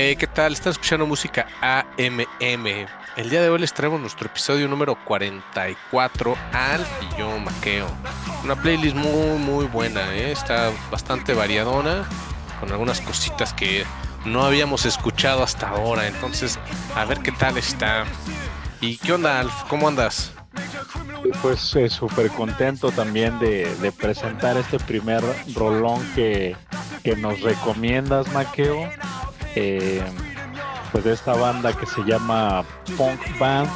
Eh, ¿Qué tal? Están escuchando música AMM. El día de hoy les traemos nuestro episodio número 44, Al y yo Maqueo. Una playlist muy, muy buena, ¿eh? está bastante variadona, con algunas cositas que no habíamos escuchado hasta ahora. Entonces, a ver qué tal está. ¿Y qué onda, Alf? ¿Cómo andas? Pues eh, súper contento también de, presentar este primer rolón que, nos recomiendas, Maqueo. Eh, pues de esta banda que se llama Punk Band,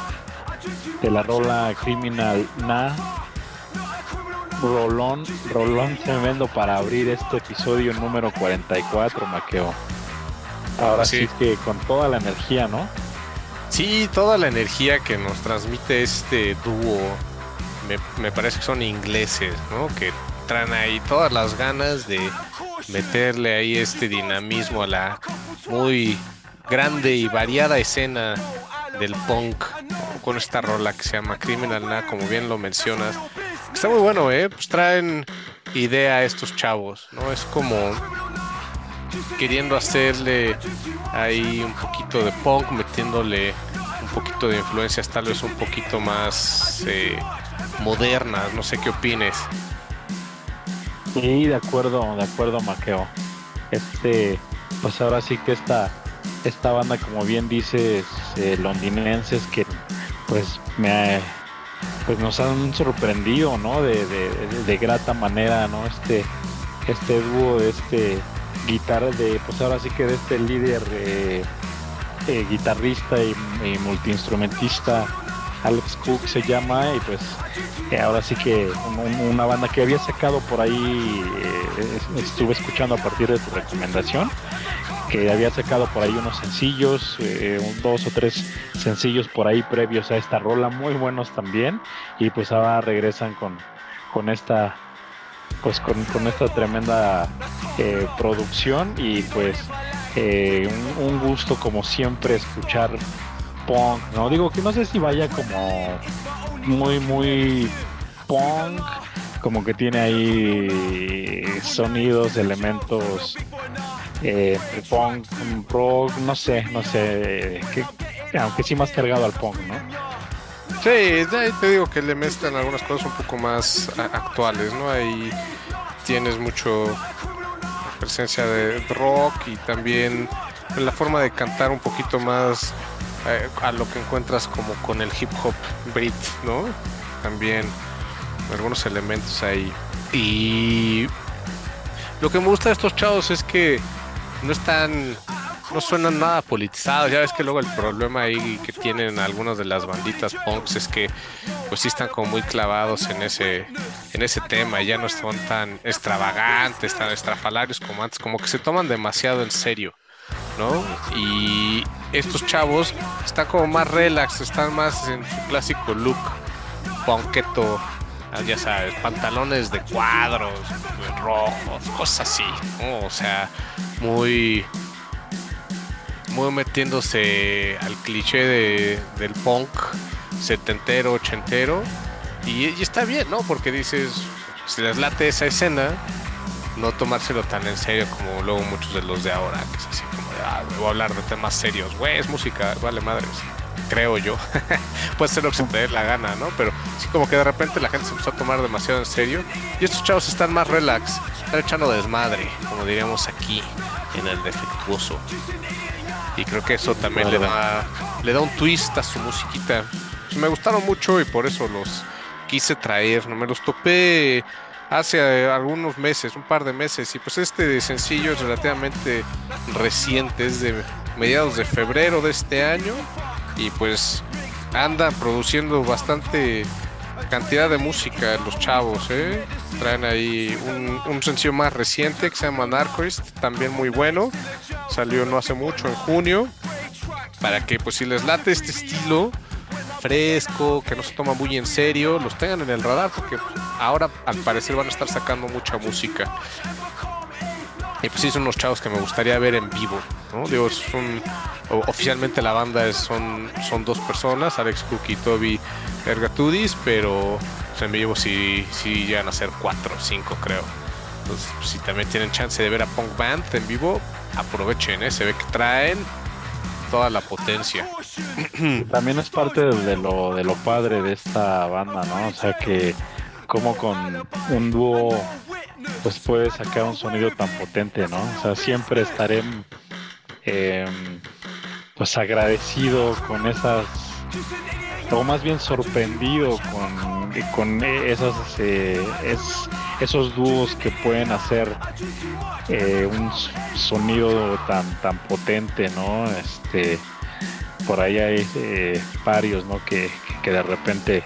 de la rola Criminal Na. Rolón, rolón tremendo para abrir este episodio número 44, Maqueo. Ahora sí. sí que con toda la energía, ¿no? Sí, toda la energía que nos transmite este dúo, me, parece que son ingleses, ¿no? Que traen ahí todas las ganas de meterle ahí este dinamismo a la muy grande y variada escena del punk con esta rola que se llama Criminal Na, como bien lo mencionas. Está muy bueno, ¿eh? Pues traen idea a estos chavos, ¿no? Es como queriendo hacerle ahí un poquito de punk, metiéndole un poquito de influencias tal vez un poquito más eh, modernas, no sé qué opines. Sí, de acuerdo, de acuerdo, Maqueo. Este, pues ahora sí que esta, esta banda, como bien dices, eh, londinenses que pues me pues nos han sorprendido, ¿no? De, de, grata manera, ¿no? Este, este dúo, este guitarra de, pues ahora sí que de este líder eh, eh, guitarrista y, multiinstrumentista Alex Cook se llama y pues eh, ahora sí que una banda que había sacado por ahí estuve escuchando a partir de tu recomendación que había sacado por ahí unos sencillos dos o tres sencillos por ahí previos a esta rola muy buenos también y pues ahora regresan con con esta pues con, esta tremenda eh, producción y pues eh, un, gusto como siempre escuchar punk, ¿no? Digo que no sé si vaya como muy, muy punk, como que tiene ahí sonidos, elementos eh, punk, rock, no sé, no sé, que, aunque sí más cargado al punk, ¿no? Sí, te digo que le mezclan algunas cosas un poco más actuales, ¿no? Ahí tienes mucho presencia de rock y también la forma de cantar un poquito más eh, a lo que encuentras como con el hip hop beat, ¿no? También algunos elementos ahí. Y lo que me gusta de estos chavos es que no están no suenan nada politizados. Ya ves que luego el problema ahí que tienen algunas de las banditas punks es que pues sí están como muy clavados en ese en ese tema ya no son tan extravagantes, tan estrafalarios como antes, como que se toman demasiado en serio, ¿no? Y estos chavos están como más relax, están más en su clásico look punketo, ya sabes, pantalones de cuadros, rojos, cosas así, o sea, muy muy metiéndose al cliché de, del punk setentero, ochentero. Y, y, está bien, ¿no? Porque dices, si les late esa escena, no tomárselo tan en serio como luego muchos de los de ahora, que es así como de, ah, voy a hablar de temas serios, güey, es música, vale madres, creo yo. Puede ser lo que se te dé la gana, ¿no? Pero sí como que de repente la gente se empezó a tomar demasiado en serio y estos chavos están más relax, están echando desmadre, como diríamos aquí en el defectuoso y creo que eso también le da le da un twist a su musiquita. Pues me gustaron mucho y por eso los quise traer, no me los topé hace eh, algunos meses, un par de meses y pues este sencillo es relativamente reciente, es de mediados de febrero de este año y pues anda produciendo bastante cantidad de música los chavos, ¿eh? Traen ahí un, sencillo más reciente que se llama Narcoist, también muy bueno. Salió no hace mucho, en junio. Para que pues si les late este estilo fresco, que no se toma muy en serio, los tengan en el radar porque ahora al parecer van a estar sacando mucha música. Y pues sí, son unos chavos que me gustaría ver en vivo, ¿no? Digo, son, oficialmente la banda es, son, son dos personas, Alex Cook y Toby Ergatudis, pero pues, en vivo sí, sí llegan a ser cuatro o cinco, creo. Entonces, pues, si también tienen chance de ver a Punk Band en vivo, aprovechen, ¿eh? se ve que traen toda la potencia. También es parte de lo, de lo padre de esta banda, ¿no? O sea que como con un dúo pues puede sacar un sonido tan potente, ¿no? O sea, siempre estaré em, pues agradecido con esas o más bien sorprendido con, con esas eh, esos dúos que pueden hacer eh, un sonido tan tan potente no este por ahí hay eh, varios no que, que, de repente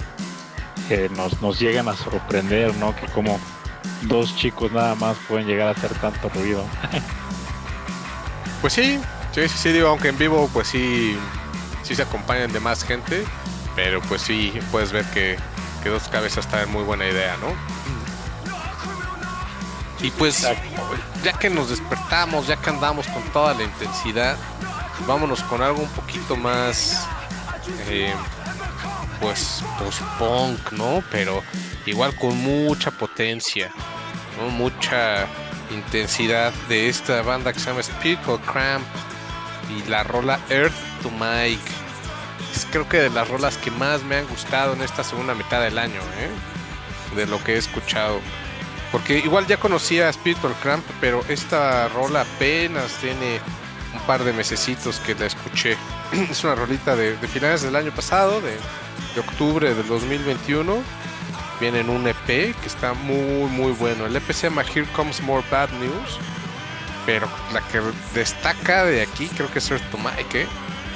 nos, nos llegan a sorprender no que como dos chicos nada más pueden llegar a hacer tanto ruido. Pues sí sí sí, digo aunque en vivo pues sí sí se acompañan de más gente pero pues sí puedes ver que, que dos cabezas está en muy buena idea, ¿no? Y pues ya que nos despertamos, ya que andamos con toda la intensidad, vámonos con algo un poquito más, eh, pues post-punk, ¿no? Pero igual con mucha potencia, ¿no? Mucha intensidad de esta banda que se llama Spiritual Cramp y la rola Earth to Mike creo que de las rolas que más me han gustado en esta segunda mitad del año, ¿eh? de lo que he escuchado. Porque igual ya conocía a Spiritual Cramp, pero esta rola apenas tiene un par de mesecitos que la escuché. es una rolita de, finales del año pasado, de, de, octubre del 2021. Viene en un EP que está muy muy bueno. El EP se llama Here Comes More Bad News. Pero la que destaca de aquí creo que es Earth to Mike, ¿eh?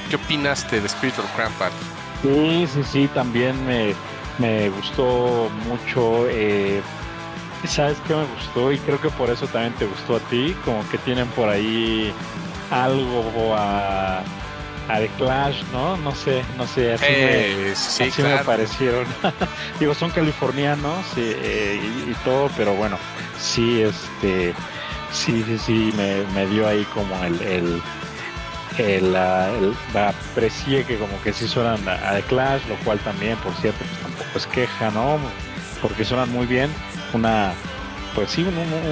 ¿Qué opinaste de Spiritual Crampart? Sí, sí, sí, también me, gustó mucho. Eh, ¿Sabes qué me gustó? Y creo que por eso también te gustó a ti. Como que tienen por ahí algo a, a The Clash, ¿no? No sé, no sé, así, me, sí, me parecieron. Digo, son californianos eh, y, todo, pero bueno, sí, este, sí, sí, sí, me, me dio ahí como el el, el, aprecié que como que sí suenan a, The Clash, lo cual también, por cierto, pues tampoco es queja, ¿no? Porque suenan muy bien. Una, pues sí,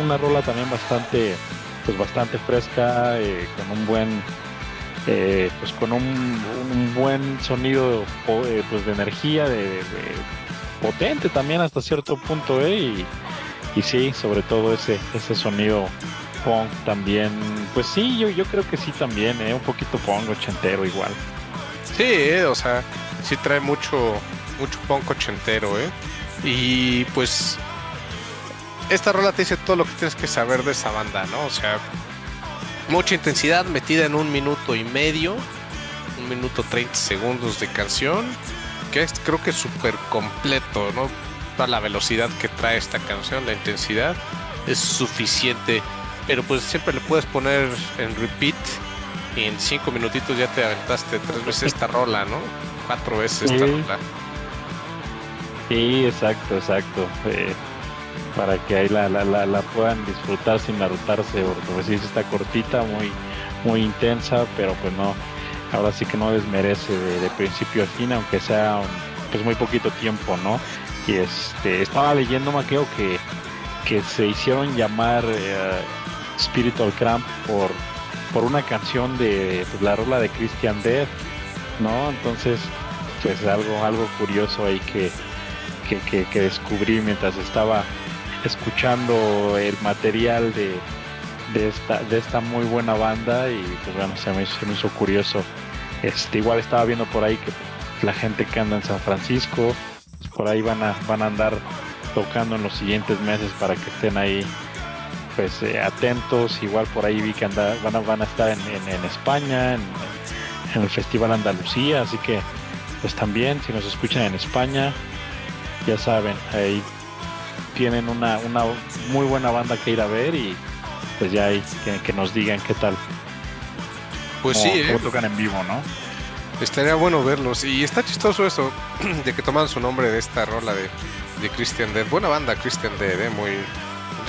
una, rola también bastante, pues bastante fresca, eh, con un buen, eh, pues con un, buen sonido eh, pues de energía, de, potente también hasta cierto punto, ¿eh? Y, y sí, sobre todo ese, ese sonido punk también. Pues sí, yo, yo creo que sí también, ¿eh? un poquito punk ochentero igual. Sí, o sea, sí trae mucho, mucho punk ochentero, ¿eh? Y pues esta rola te dice todo lo que tienes que saber de esa banda, ¿no? O sea, mucha intensidad metida en un minuto y medio, un minuto 30 segundos de canción, que es, creo que es súper completo, ¿no? Toda la velocidad que trae esta canción, la intensidad, es suficiente pero pues siempre le puedes poner en repeat y en cinco minutitos ya te aventaste tres veces esta rola, ¿no? Cuatro veces esta rola. Sí, exacto, exacto. Eh, para que ahí la, la, la, puedan disfrutar sin arrutarse, porque pues sí está cortita, muy, muy intensa, pero pues no, ahora sí que no desmerece de, principio a fin, aunque sea pues muy poquito tiempo, ¿no? Y este, estaba leyendo Maqueo que, que se hicieron llamar eh, Spiritual Cramp por, por una canción de pues, la rola de Christian Death, ¿no? Entonces, pues algo, algo curioso ahí que, que, descubrí mientras estaba escuchando el material de, de, esta, de esta muy buena banda y pues bueno, se me, hizo curioso. Este, igual estaba viendo por ahí que la gente que anda en San Francisco, pues, por ahí van a, van a andar tocando en los siguientes meses para que estén ahí pues eh, atentos, igual por ahí vi que anda, van, a, van a estar en, España, en, el Festival Andalucía, así que pues también si nos escuchan en España, ya saben, ahí tienen una, una muy buena banda que ir a ver y pues ya ahí que, nos digan qué tal. Pues sí, eh. tocan en vivo, ¿no? Estaría bueno verlos. Y está chistoso eso de que toman su nombre de esta rola de, de Christian Dead. Buena banda Christian Dead, ¿eh? muy,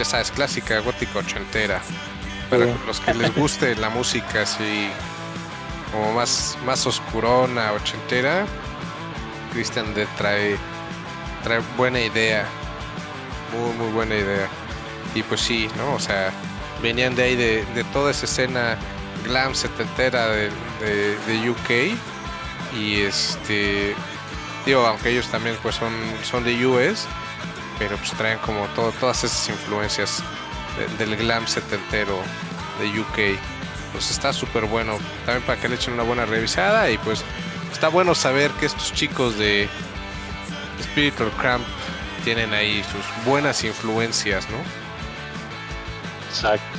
ya sabes, clásica, gótica ochentera. Para los que les guste la música así como más, más oscurona, ochentera, Christian D trae, trae buena idea. Muy, muy buena idea. Y pues sí, ¿no? O sea, venían de ahí, de, toda esa escena glam setentera de, de, UK. Y este, digo, aunque ellos también pues son, son de US, pero pues traen como todo, todas esas influencias del glam setentero de UK. Pues está súper bueno. También para que le echen una buena revisada y pues está bueno saber que estos chicos de Spiritual Cramp tienen ahí sus buenas influencias, ¿no? Exacto.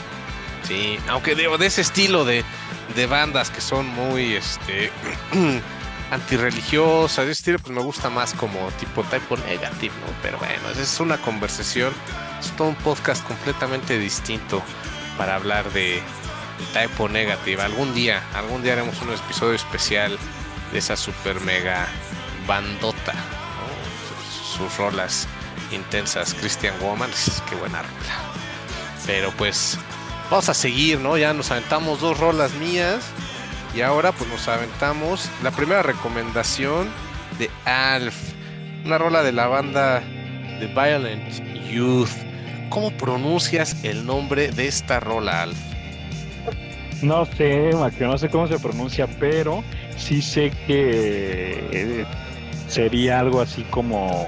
Sí, aunque de, de ese estilo de, de bandas que son muy este antirreligiosas, de estilo, pues me gusta más como tipo typo negativo, ¿no? Pero bueno, es una conversación, es todo un podcast completamente distinto para hablar de, typo negative. Algún día, algún día haremos un episodio especial de esa super mega bandota, sus, rolas intensas, Christian Woman, qué buena rola. Pero pues vamos a seguir, ¿no? Ya nos aventamos dos rolas mías y ahora pues nos aventamos la primera recomendación de Alf, una rola de la banda The Violent Youth. ¿Cómo pronuncias el nombre de esta rola, Alf? No sé, que no sé cómo se pronuncia, pero sí sé que eh, sería algo así como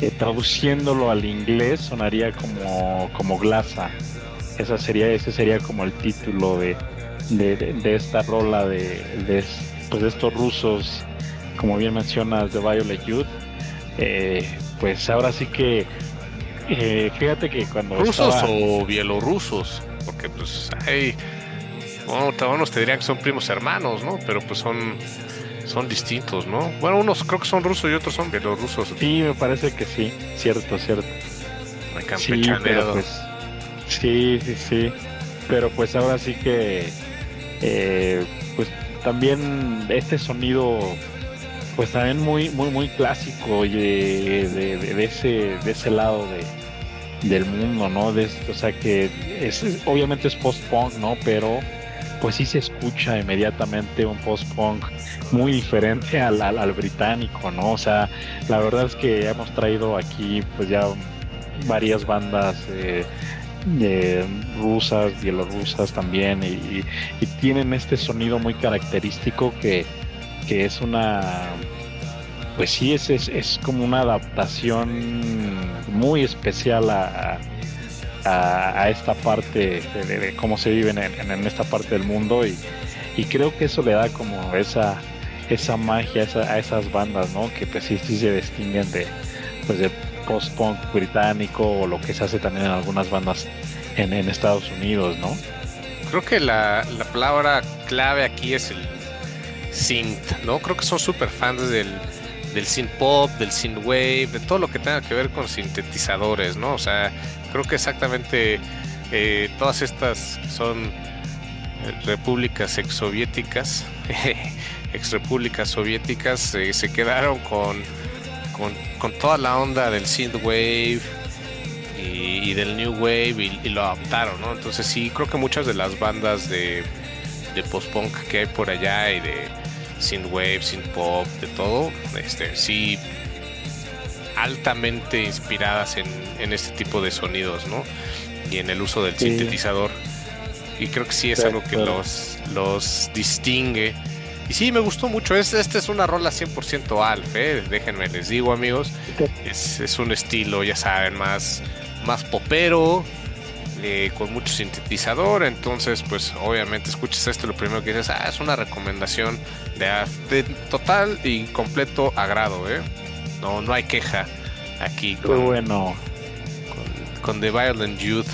eh, traduciéndolo al inglés sonaría como como glasa. Esa sería ese sería como el título de, de, esta rola de, de, pues de estos rusos, como bien mencionas, de Violet Youth. Eh, pues ahora sí que fíjate que cuando rusos o bielorrusos, porque pues hay bueno, unos te dirían que son primos hermanos, ¿no? Pero pues son, son distintos, ¿no? Bueno, unos creo que son rusos y otros son bielorrusos. Sí, me parece que sí, cierto, cierto. Sí, pues, sí, sí, sí. Pero pues ahora sí que, eh, pues también este sonido, pues también muy, muy, muy clásico y de, ese, de ese lado de, del mundo, ¿no? De, o sea que es, obviamente es post-punk, ¿no? Pero pues sí se escucha inmediatamente un post-punk muy diferente al, al, británico, ¿no? O sea, la verdad es que hemos traído aquí pues ya varias bandas eh, rusas, bielorrusas también, y, tienen este sonido muy característico que, que es una pues sí, es, es, como una adaptación muy especial a, a, esta parte de, cómo se vive en, esta parte del mundo y, creo que eso le da como esa esa magia a esas bandas, ¿no? Que pues sí, se distinguen de pues de post-punk británico o lo que se hace también en algunas bandas en, Estados Unidos, ¿no? Creo que la, la palabra clave aquí es el synth, ¿no? Creo que son súper fans del, del synth pop, del synth wave, de todo lo que tenga que ver con sintetizadores, ¿no? O sea, creo que exactamente eh, todas estas son eh, repúblicas exsoviéticas, exrepúblicas soviéticas, eh, se quedaron con, con, toda la onda del synthwave y, y del new wave y, lo adaptaron, ¿no? Entonces sí, creo que muchas de las bandas de, de post-punk que hay por allá y de synthwave, synthpop, de todo, este, sí altamente inspiradas en, en, este tipo de sonidos, ¿no? Y en el uso del sintetizador. Y creo que sí es algo que los, los distingue. Y sí, me gustó mucho. Es, esta es una rola 100% alf, ¿eh? déjenme les digo, amigos. Es, es, un estilo, ya saben, más, más popero, eh, con mucho sintetizador. Entonces, pues obviamente escuchas esto, lo primero que dices, ah, es una recomendación de, de total y completo agrado, ¿eh? No, no hay queja aquí con, bueno. con, The Violent Youth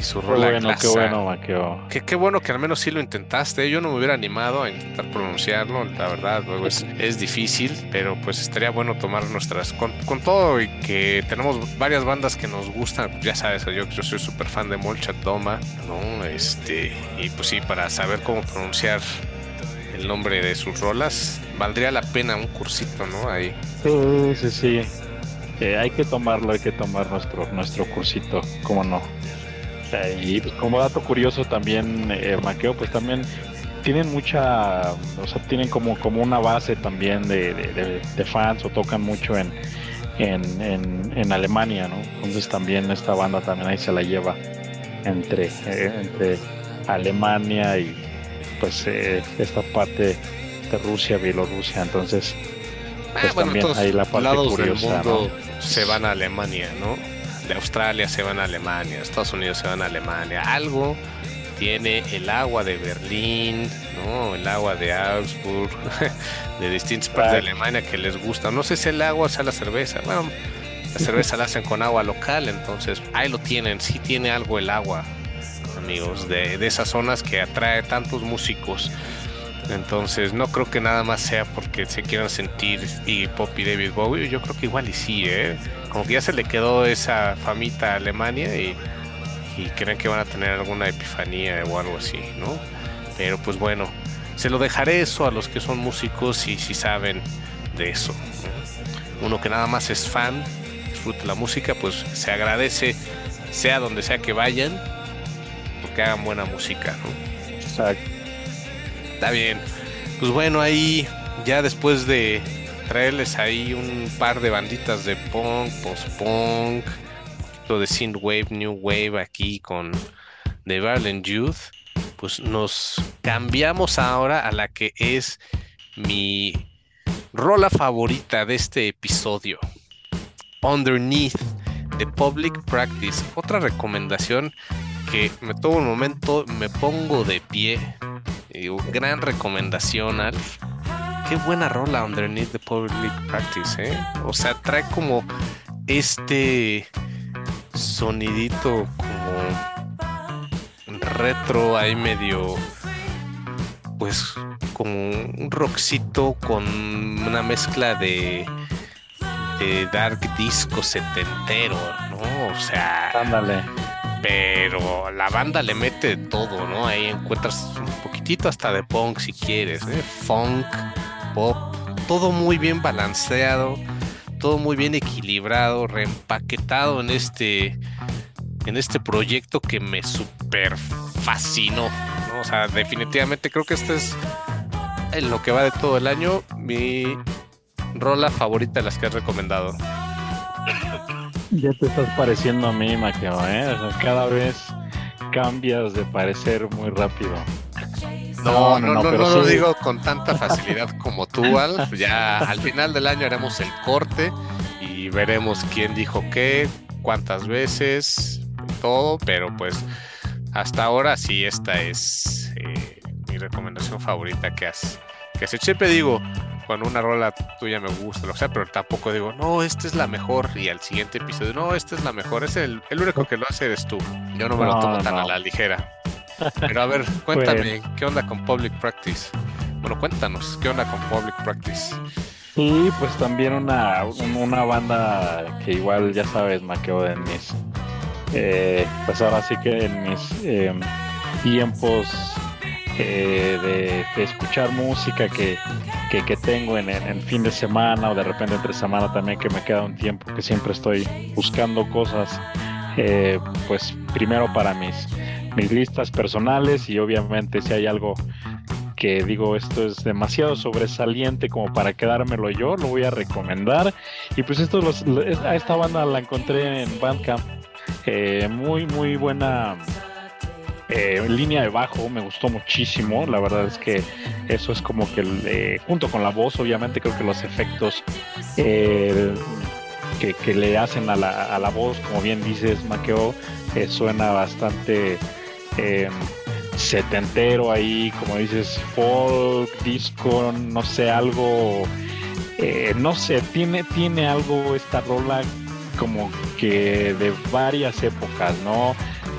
y su rola qué bueno, qué bueno, Maqueo. Qué, bueno que al menos sí lo intentaste. Yo no me hubiera animado a intentar pronunciarlo, la verdad, luego es, difícil, pero pues estaría bueno tomar nuestras. Con, todo y que tenemos varias bandas que nos gustan, ya sabes, yo, yo soy súper fan de Molchat Doma, ¿no? Este, y pues sí, para saber cómo pronunciar el nombre de sus rolas, valdría la pena un cursito, ¿no? Ahí. Sí, sí, sí. Eh, hay que tomarlo, hay que tomar nuestro, nuestro cursito, ¿cómo no? Y pues, como dato curioso también, eh, Maqueo, pues también tienen mucha, o sea, tienen como, como una base también de, fans o tocan mucho en, en, en, Alemania, ¿no? Entonces también esta banda también ahí se la lleva. entre, eh, entre Alemania y pues eh, esta parte de Rusia, Bielorrusia. Entonces, Ah, pues bueno, también hay la parte lados del curiosa, mundo se van a Alemania, ¿no? De Australia se van a Alemania, Estados Unidos se van a Alemania. Algo tiene el agua de Berlín, ¿no? El agua de Augsburg, de distintas partes de. Alemania que les gusta. No sé si el agua o sea la cerveza. Bueno, la cerveza la hacen con agua local, entonces ahí lo tienen. Sí tiene algo el agua, amigos, de, de esas zonas que atrae tantos músicos. Entonces no creo que nada más sea porque se quieran sentir y Pop y David Bowie. Yo creo que igual y sí, ¿eh? Como que ya se le quedó esa famita a Alemania y, y creen que van a tener alguna epifanía o algo así, ¿no? Pero pues bueno, se lo dejaré eso a los que son músicos y si saben de eso. ¿no? Uno que nada más es fan, disfruta la música, pues se agradece, sea donde sea que vayan, porque hagan buena música, ¿no? Exacto. Está bien. Pues bueno, ahí ya después de traerles ahí un par de banditas de punk, post-punk, de synthwave, new wave aquí con The Violent Youth, pues nos cambiamos ahora a la que es mi rola favorita de este episodio. Underneath de Public Practice. Otra recomendación que me tomo un momento, me pongo de pie. Gran recomendación, Alf. Qué buena rola Underneath the Public Practice, ¿eh? O sea, trae como este sonidito como retro ahí medio pues como un rockcito con una mezcla de de dark disco setentero, ¿no? O sea, Ándale. pero la banda le mete de todo, ¿no? Ahí encuentras un poquitito hasta de punk si quieres, ¿eh? Funk, pop, todo muy bien balanceado, todo muy bien equilibrado, reempaquetado en este en este proyecto que me super fascinó. O sea, definitivamente creo que este es en lo que va de todo el año mi rola favorita de las que has recomendado. Ya te estás pareciendo a mí, Maqueo, ¿eh? O sea, cada vez cambias de parecer muy rápido. No, no, no, no, pero lo sí. digo con tanta facilidad como tú, Alf. Ya al final del año haremos el corte y veremos quién dijo qué, cuántas veces, todo, pero pues hasta ahora sí esta es eh, mi recomendación favorita que has, que has hecho. Siempre digo, cuando una rola tuya me gusta, lo sea, pero tampoco digo, no, esta es la mejor y al siguiente episodio, no, esta es la mejor. Es el, el único que lo hace eres tú. Yo no me lo tomo tan no. a la ligera. Pero a ver, cuéntame, ¿qué onda con Public Practice? Bueno, cuéntanos, ¿qué onda con Public Practice? Y pues también una, un- una banda que igual ya sabes, Maqueo, en mis. eh, pues ahora sí que en mis eh, tiempos eh, de, de escuchar música que, que, que tengo en, en- en fin de semana o de repente entre semana también que me queda un tiempo que siempre estoy buscando cosas. eh, pues primero para mis, mis listas personales y obviamente si hay algo que digo esto es demasiado sobresaliente como para quedármelo yo, lo voy a recomendar. Y pues esto los- a esta banda la encontré en Bandcamp, eh, muy muy buena eh, línea de bajo, me gustó muchísimo. La verdad es que eso es como que eh, junto con la voz, obviamente creo que los efectos que, le hacen a la, a la voz, como bien dices, Maqueo, suena bastante eh, setentero ahí, como dices, folk, disco, no sé, algo, eh, no sé, tiene, tiene algo esta rola como que de varias épocas, ¿no?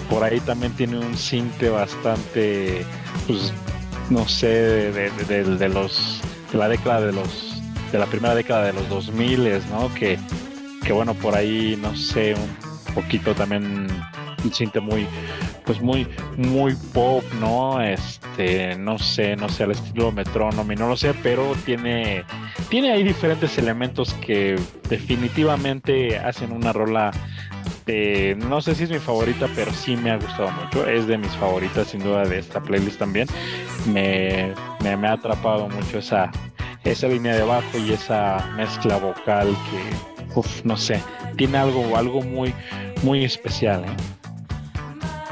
Por ahí también tiene un cinte bastante, pues, no sé, de, de- de- de los, de la década de los, de la primera década de los 2000, ¿no? Que, que bueno, por ahí, no sé, un poquito también un cinte muy, pues muy, muy pop, ¿no? Este, no sé, no sé, al estilo metrónomo, no lo sé, pero tiene, tiene ahí diferentes elementos que definitivamente hacen una rola. eh, no sé si es mi favorita, pero sí me ha gustado mucho. Es de mis favoritas, sin duda, de esta playlist también. Me, me, me ha atrapado mucho esa, esa línea de bajo y esa mezcla vocal que, uf, no sé, tiene algo, algo muy, muy especial. ¿eh?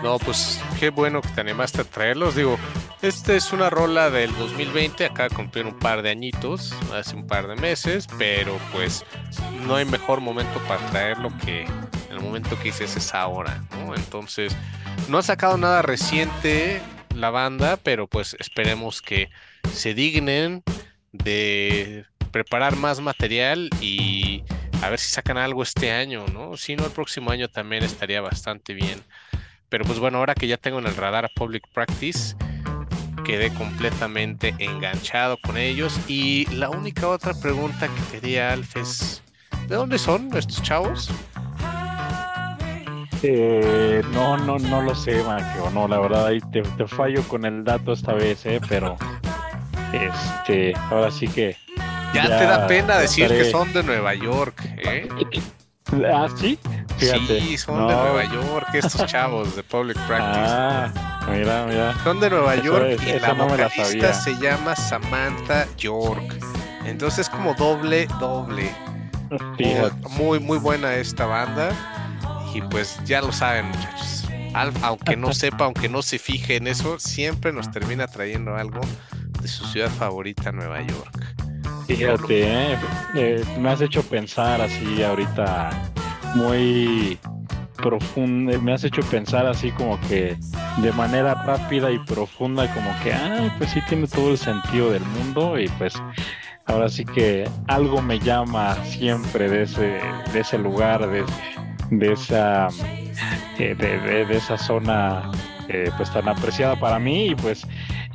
No, pues qué bueno que te animaste a traerlos. Digo, esta es una rola del 2020, acaba de cumplir un par de añitos, hace un par de meses, pero pues no hay mejor momento para traerlo que el momento que dices es ahora, ¿no? Entonces, no ha sacado nada reciente la banda, pero pues esperemos que se dignen de preparar más material y a ver si sacan algo este año, ¿no? Si no, el próximo año también estaría bastante bien. Pero pues bueno, ahora que ya tengo en el radar a Public Practice, quedé completamente enganchado con ellos. Y la única otra pregunta que quería, Alf, es, ¿de dónde son estos chavos? Eh, no, no, no lo sé, Maquio. No, la verdad ahí te, te, fallo con el dato esta vez, eh, pero este, ahora sí que. Ya, te da pena decir que son de Nueva York, ¿eh? ¿Ah, sí? Sí, son de Nueva York, estos chavos de Public Practice. Ah, mira, mira. Son de Nueva York y la vocalista se llama Samantha York. Entonces es como doble, doble. Muy, muy buena esta banda. Y pues ya lo saben, muchachos. aunque no sepa, aunque no se fije en eso, siempre nos termina trayendo algo de su ciudad favorita, Nueva York. Fíjate, eh, eh, me has hecho pensar así ahorita muy profundo, me has hecho pensar así como que de manera rápida y profunda, como que, ah, pues sí tiene todo el sentido del mundo y pues ahora sí que algo me llama siempre de ese, de ese lugar, de, de esa, eh, de, de, esa zona pues tan apreciada para mí y pues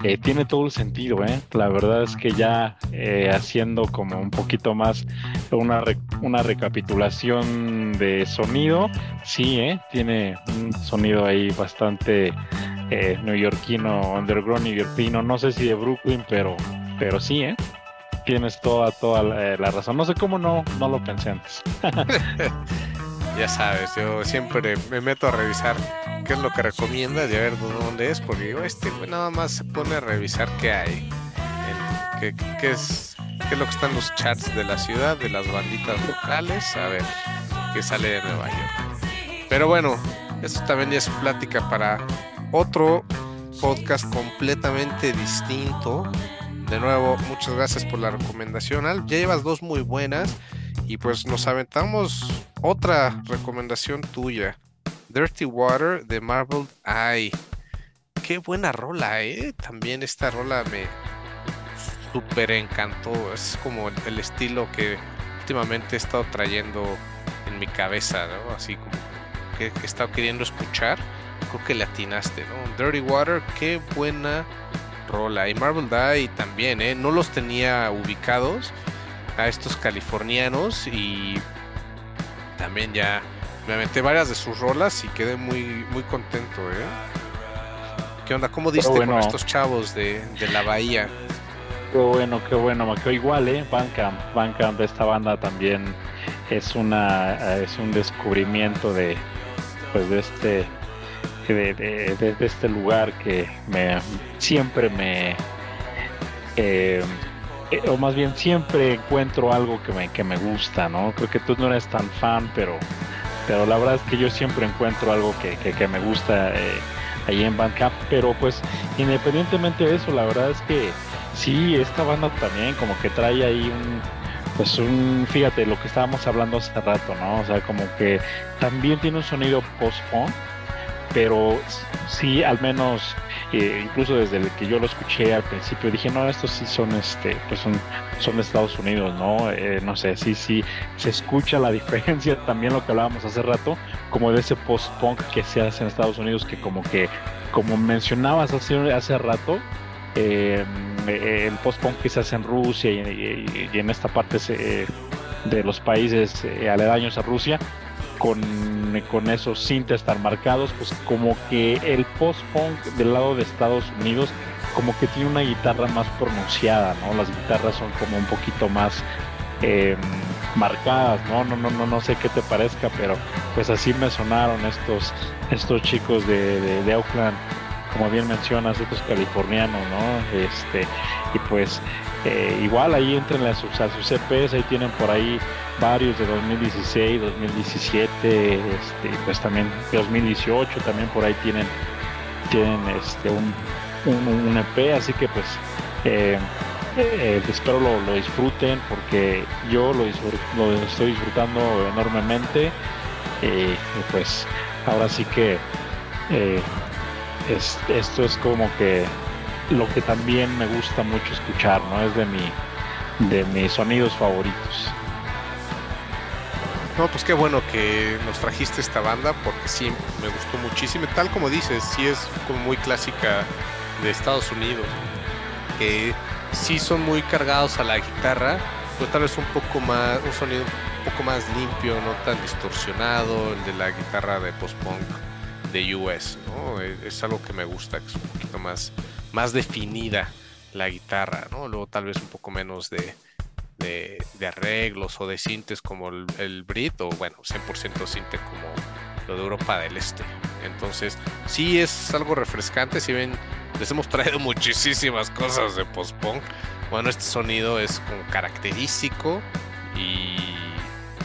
eh, tiene todo el sentido, ¿eh? La verdad es que ya eh, haciendo como un poquito más una, una recapitulación de sonido, sí, ¿eh? Tiene un sonido ahí bastante eh, neoyorquino, underground neoyorquino, no sé si de Brooklyn, pero, pero sí, ¿eh? Tienes toda, toda la, la razón. No sé cómo no, no lo pensé antes. ya sabes, yo siempre me meto a revisar qué es lo que recomienda y a ver dónde es, porque digo, este güey nada más se pone a revisar qué hay, qué, es, qué es lo que están los chats de la ciudad, de las banditas locales, a ver qué sale de Nueva York. Pero bueno, esto también es plática para otro podcast completamente distinto. De nuevo, muchas gracias por la recomendación, Al. Ya llevas dos muy buenas. Y pues nos aventamos otra recomendación tuya. Dirty Water de Marbled Eye. Qué buena rola, ¿eh? También esta rola me súper encantó. Es como el, estilo que últimamente he estado trayendo en mi cabeza, ¿no? Así como que, he estado queriendo escuchar. Creo que le atinaste, ¿no? Dirty Water, qué buena rola. Y Marbled Eye también, ¿eh? No los tenía ubicados a estos californianos y también ya me aventé varias de sus rolas y quedé muy muy contento, ¿eh? ¿Qué onda? ¿Cómo diste con estos chavos de, la bahía? Qué bueno, qué bueno, que igual, ¿eh? Bandcamp, Bandcamp, esta banda también es una es un descubrimiento de pues de este de, de, este lugar que me siempre me eh, eh, o más bien siempre encuentro algo que me, que me gusta, ¿no? Creo que tú no eres tan fan, pero, pero la verdad es que yo siempre encuentro algo que, que, me gusta eh, ahí en Bandcamp, pero pues independientemente de eso, la verdad es que sí, esta banda también como que trae ahí un, pues un, fíjate, lo que estábamos hablando hace rato, ¿no? O sea, como que también tiene un sonido post-punk, pero sí, al menos, eh, incluso desde el que yo lo escuché al principio, dije, no, estos sí son, este, pues son, son de Estados Unidos, ¿no? Eh, no sé, sí, sí, se escucha la diferencia, también lo que hablábamos hace rato, como de ese post-punk que se hace en Estados Unidos, que como que, como mencionabas hace, hace rato, eh, el post-punk que se hace en Rusia y, en esta parte de los países aledaños a Rusia, con, esos sintes tan marcados, pues como que el post-punk del lado de Estados Unidos como que tiene una guitarra más pronunciada, ¿no? Las guitarras son como un poquito más em, marcadas, ¿no? No, no, no, no sé qué te parezca, pero pues así me sonaron estos, estos chicos de, de, Oakland como bien mencionas, estos californianos, ¿no? Este, y pues eh, igual ahí entran a a sus CPs, ahí tienen por ahí varios de 2016, 2017, este, pues también 2018, también por ahí tienen, tienen este, un, un, EP, así que pues eh, eh, espero lo, disfruten porque yo lo, lo estoy disfrutando enormemente y pues ahora sí que esto es como que lo que también me gusta mucho escuchar, ¿no? Es de mi de mis sonidos favoritos. No, pues qué bueno que nos trajiste esta banda porque sí me gustó muchísimo. Tal como dices, sí es como muy clásica de Estados Unidos, que sí son muy cargados a la guitarra, pero tal vez un poco más, un sonido un poco más limpio, no tan distorsionado, el de la guitarra de post-punk de US, ¿no? Es, algo que me gusta, que es un poquito más, más definida la guitarra, ¿no? Luego tal vez un poco menos de, de, arreglos o de sintes como el, Brit o bueno, 100% sinte como lo de Europa del Este. Entonces, sí es algo refrescante, si ven, les hemos traído muchísimas cosas de post-punk. Bueno, este sonido es como característico y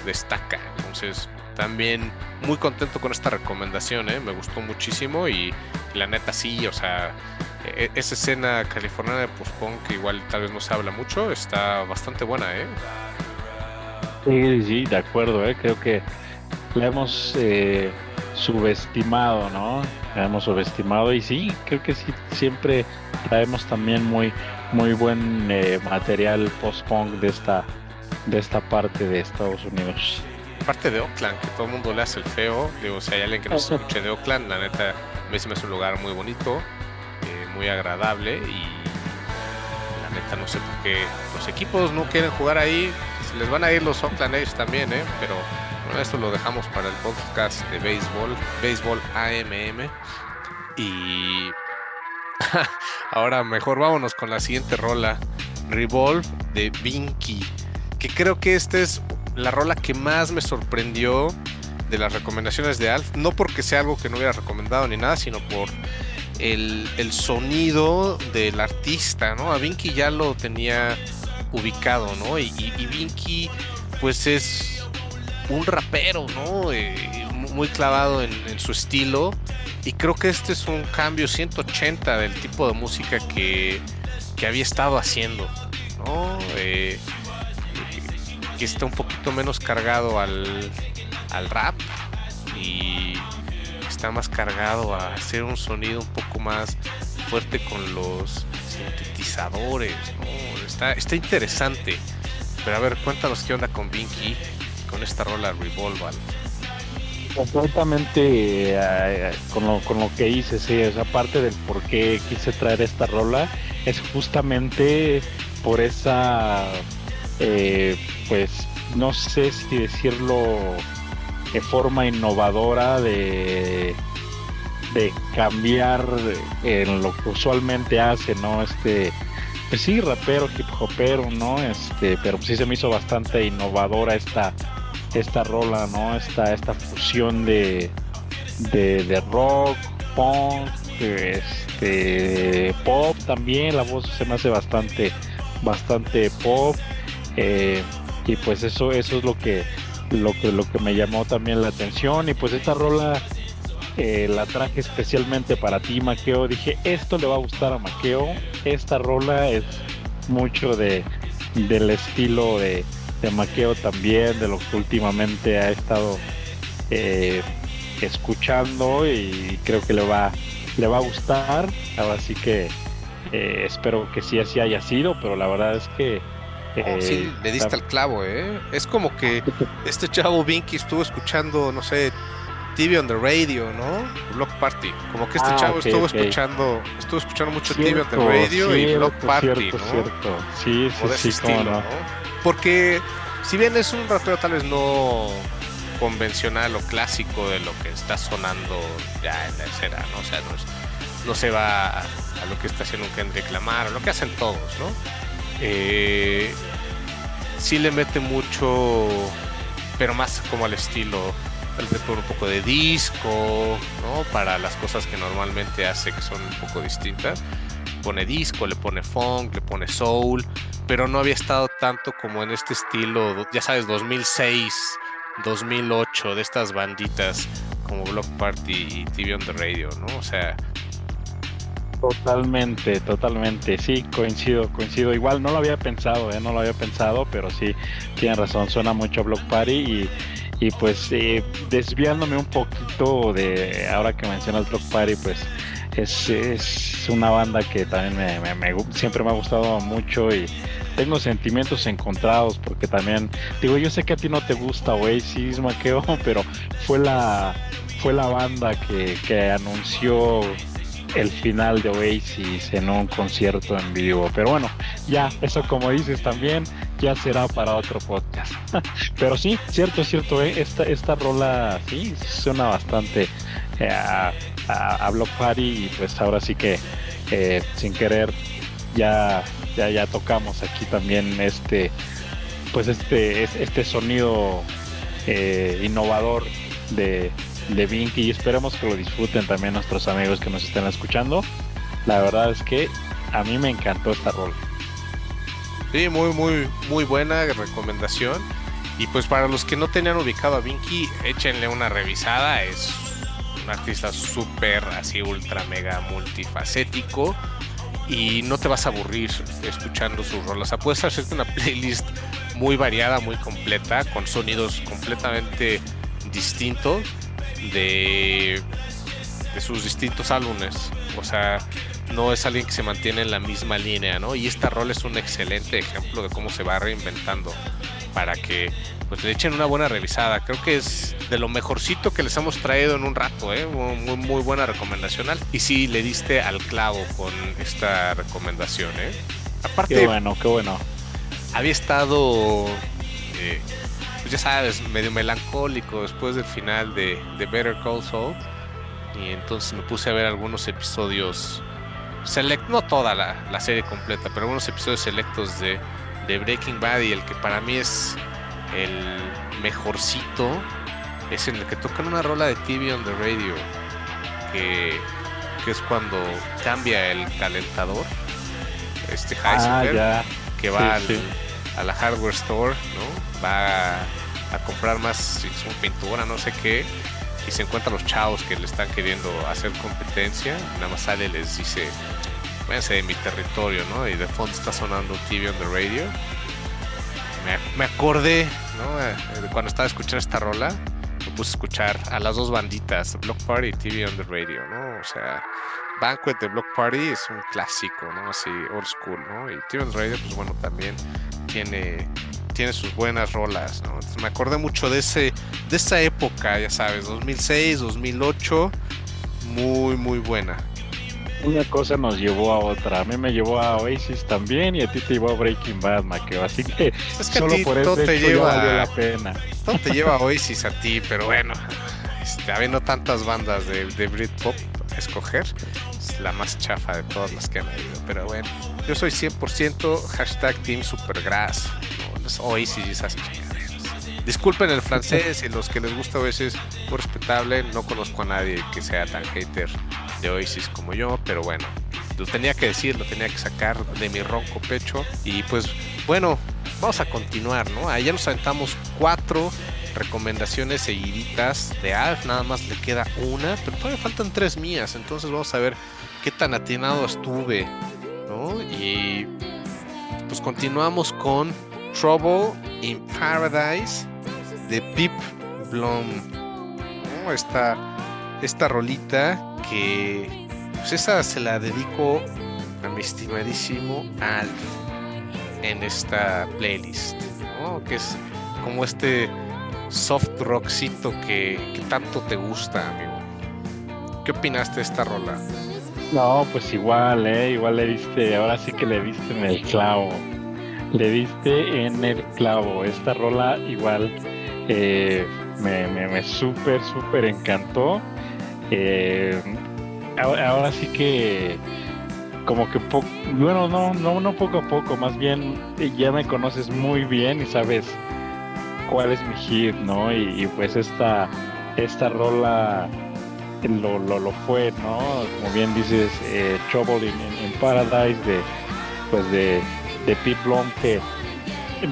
destaca. Entonces, también muy contento con esta recomendación, ¿eh? me gustó muchísimo y la neta sí, o sea, e, esa escena californiana de post que igual tal vez no se habla mucho, está bastante buena, ¿eh? Sí, sí, de acuerdo, ¿eh? creo que la hemos eh, subestimado, ¿no? La hemos subestimado y sí, creo que sí, siempre traemos también muy, muy buen eh, material post-punk de esta, de esta parte de Estados Unidos parte de Oakland, que todo el mundo le hace el feo. Digo, si hay alguien que no se escuche de Oakland, la neta, a mí se me hace un lugar muy bonito, muy agradable y la neta no sé por qué los equipos no quieren jugar ahí. Les van a ir los Oakland A's también, ¿eh? Pero bueno, esto lo dejamos para el podcast de béisbol, béisbol AMM. Y ahora mejor vámonos con la siguiente rola, Revolve de Vinky, que creo que este es la rola que más me sorprendió de las recomendaciones de Alf, no porque sea algo que no hubiera recomendado ni nada, sino por el, sonido del artista, ¿no? A Vinky ya lo tenía ubicado, ¿no? Y, y, Vinky, pues es un rapero, ¿no? Eh, muy clavado en, su estilo. Y creo que este es un cambio 180 del tipo de música que, que había estado haciendo, ¿no? Eh, que está un poquito menos cargado al, al rap y está más cargado a hacer un sonido un poco más fuerte con los sintetizadores. Está, está interesante. Pero a ver, cuéntanos qué onda con Vinky con esta rola Revolver. Completamente eh, con, lo, con lo que hice, sí, esa parte del por qué quise traer esta rola es justamente por esa eh, pues no sé si decirlo de forma innovadora de, de cambiar en lo que usualmente hace, ¿no? Este, pues sí, rapero, hip hopero, ¿no? Este, pero sí se me hizo bastante innovadora esta, esta rola, ¿no? Esta, esta fusión de, de, rock, punk, este, pop también, la voz se me hace bastante, bastante pop. Eh, y pues eso eso es lo que lo que lo que me llamó también la atención. Y pues esta rola eh, la traje especialmente para ti Maqueo. Dije esto le va a gustar a Maqueo. Esta rola es mucho de del estilo de, de Maqueo también de lo que últimamente ha estado eh, escuchando. Y creo que le va le va a gustar. Así que eh, espero que sí así haya sido. Pero la verdad es que Oh, sí, eh, le diste al clavo, ¿eh? Es como que este chavo Vinky estuvo escuchando, no sé, TV on the radio, ¿no? Block Party. Como que este ah, chavo estuvo escuchando, estuvo escuchando mucho TV on the radio y Block Party, cierto, ¿no? Cierto. Sí, sí, sí, estilo, no. Porque si bien es un rapero tal vez no convencional o clásico de lo que está sonando ya en la escena, ¿no? O sea, no, no se va a, a, lo que está haciendo un Kendrick Lamar o lo que hacen todos, ¿no? Eh, sí le mete mucho, pero más como al estilo tal vez por un poco de disco, ¿no? Para las cosas que normalmente hace que son un poco distintas. Pone disco, le pone funk, le pone soul, pero no había estado tanto como en este estilo, ya sabes, 2006, 2008, de estas banditas como Block Party y TV on the Radio, ¿no? O sea, Totalmente, totalmente, sí, coincido, coincido. Igual no lo había pensado, ¿eh? no lo había pensado, pero sí, tienen razón, suena mucho Block Party y, y pues eh, desviándome un poquito de, ahora que mencionas Block Party, pues es, es una banda que también me, siempre me ha gustado mucho y tengo sentimientos encontrados porque también, digo, yo sé que a ti no te gusta Oasis, Maqueo, pero fue la, fue la banda que, que anunció el final de Oasis en un concierto en vivo. Pero bueno, ya, eso como dices también, ya será para otro podcast. Pero sí, cierto, cierto, ¿eh? esta, esta rola sí suena bastante eh, a, a, Block Party y pues ahora sí que eh, sin querer ya, ya, ya tocamos aquí también este pues este, este sonido innovador de, de Vinky y esperemos que lo disfruten también nuestros amigos que nos estén escuchando. La verdad es que a mí me encantó esta rol. Sí, muy, muy, muy buena recomendación. Y pues para los que no tenían ubicado a Vinky, échenle una revisada. Es un artista súper, así, ultra, mega multifacético. Y no te vas a aburrir escuchando sus rolas. O puedes hacerte una playlist muy variada, muy completa, con sonidos completamente distintos de, de sus distintos álbumes. O sea, no es alguien que se mantiene en la misma línea, ¿no? Y esta rol es un excelente ejemplo de cómo se va reinventando para que pues le echen una buena revisada. Creo que es de lo mejorcito que les hemos traído en un rato, ¿eh? Muy, muy buena recomendación. Y sí, le diste al clavo con esta recomendación, ¿eh? Aparte, qué bueno, qué bueno. Había estado eh, pues ya sabes, medio melancólico después del final de, Better Call Saul. Y entonces me puse a ver algunos episodios, select, no toda la, serie completa, pero algunos episodios selectos de, Breaking Bad y el que para mí es el mejorcito es en el que tocan una rola de TV on the radio, que, es cuando cambia el calentador, este ah, Heisenberg, que va a la hardware store, ¿no? Va a comprar más su pintura, no sé qué, y se encuentran los chavos que le están queriendo hacer competencia, nada más sale y les dice, váyanse de mi territorio, ¿no? Y de fondo está sonando TV on the radio. Me, acordé, ¿no? Eh, cuando estaba escuchando esta rola, me puse a escuchar a las dos banditas, Block Party y TV on the radio, ¿no? O sea, Banquet de Block Party es un clásico, ¿no? Así, old school, ¿no? Y TV on the radio, pues bueno, también tiene tiene sus buenas rolas, ¿no? me acordé mucho de ese de esa época, ya sabes, 2006, 2008, muy muy buena. Una cosa nos llevó a otra. A mí me llevó a Oasis también y a ti te llevó a Breaking Bad, Maqueo. Así que, solo por eso te lleva, la pena. Todo te lleva a Oasis a ti, pero bueno, este, habiendo tantas bandas de, de Britpop a escoger, es la más chafa de todas las que han habido. Pero bueno, yo soy 100% hashtag Team Supergrass. Oasis y esas Disculpen el francés y los que les gusta Oasis, muy respetable. No conozco a nadie que sea tan hater de Oasis como yo, pero bueno, lo tenía que decir, lo tenía que sacar de mi ronco pecho. Y pues bueno, vamos a continuar, ¿no? Ya nos aventamos cuatro recomendaciones seguiditas de Alf, nada más le queda una, pero todavía faltan tres mías, entonces vamos a ver qué tan atinado estuve, ¿no? Y pues continuamos con Trouble in Paradise de Pip Blom. Esta, esta rolita que pues esa se la dedico a mi estimadísimo Alf en esta playlist, que es como este soft rockcito que, que tanto te gusta, amigo. ¿Qué opinaste de esta rola? No, pues igual, ¿eh? Igual le diste, ahora sí que le diste en el clavo le diste en el clavo. Esta rola igual eh, me, me, súper, súper encantó. Eh, ahora, sí que como que poco, bueno, no, no, no poco a poco, más bien ya me conoces muy bien y sabes cuál es mi hit, ¿no? Y, pues esta, esta rola lo, lo, lo fue, ¿no? Como bien dices, eh, Trouble in, Paradise de, pues de, de Pete Blom que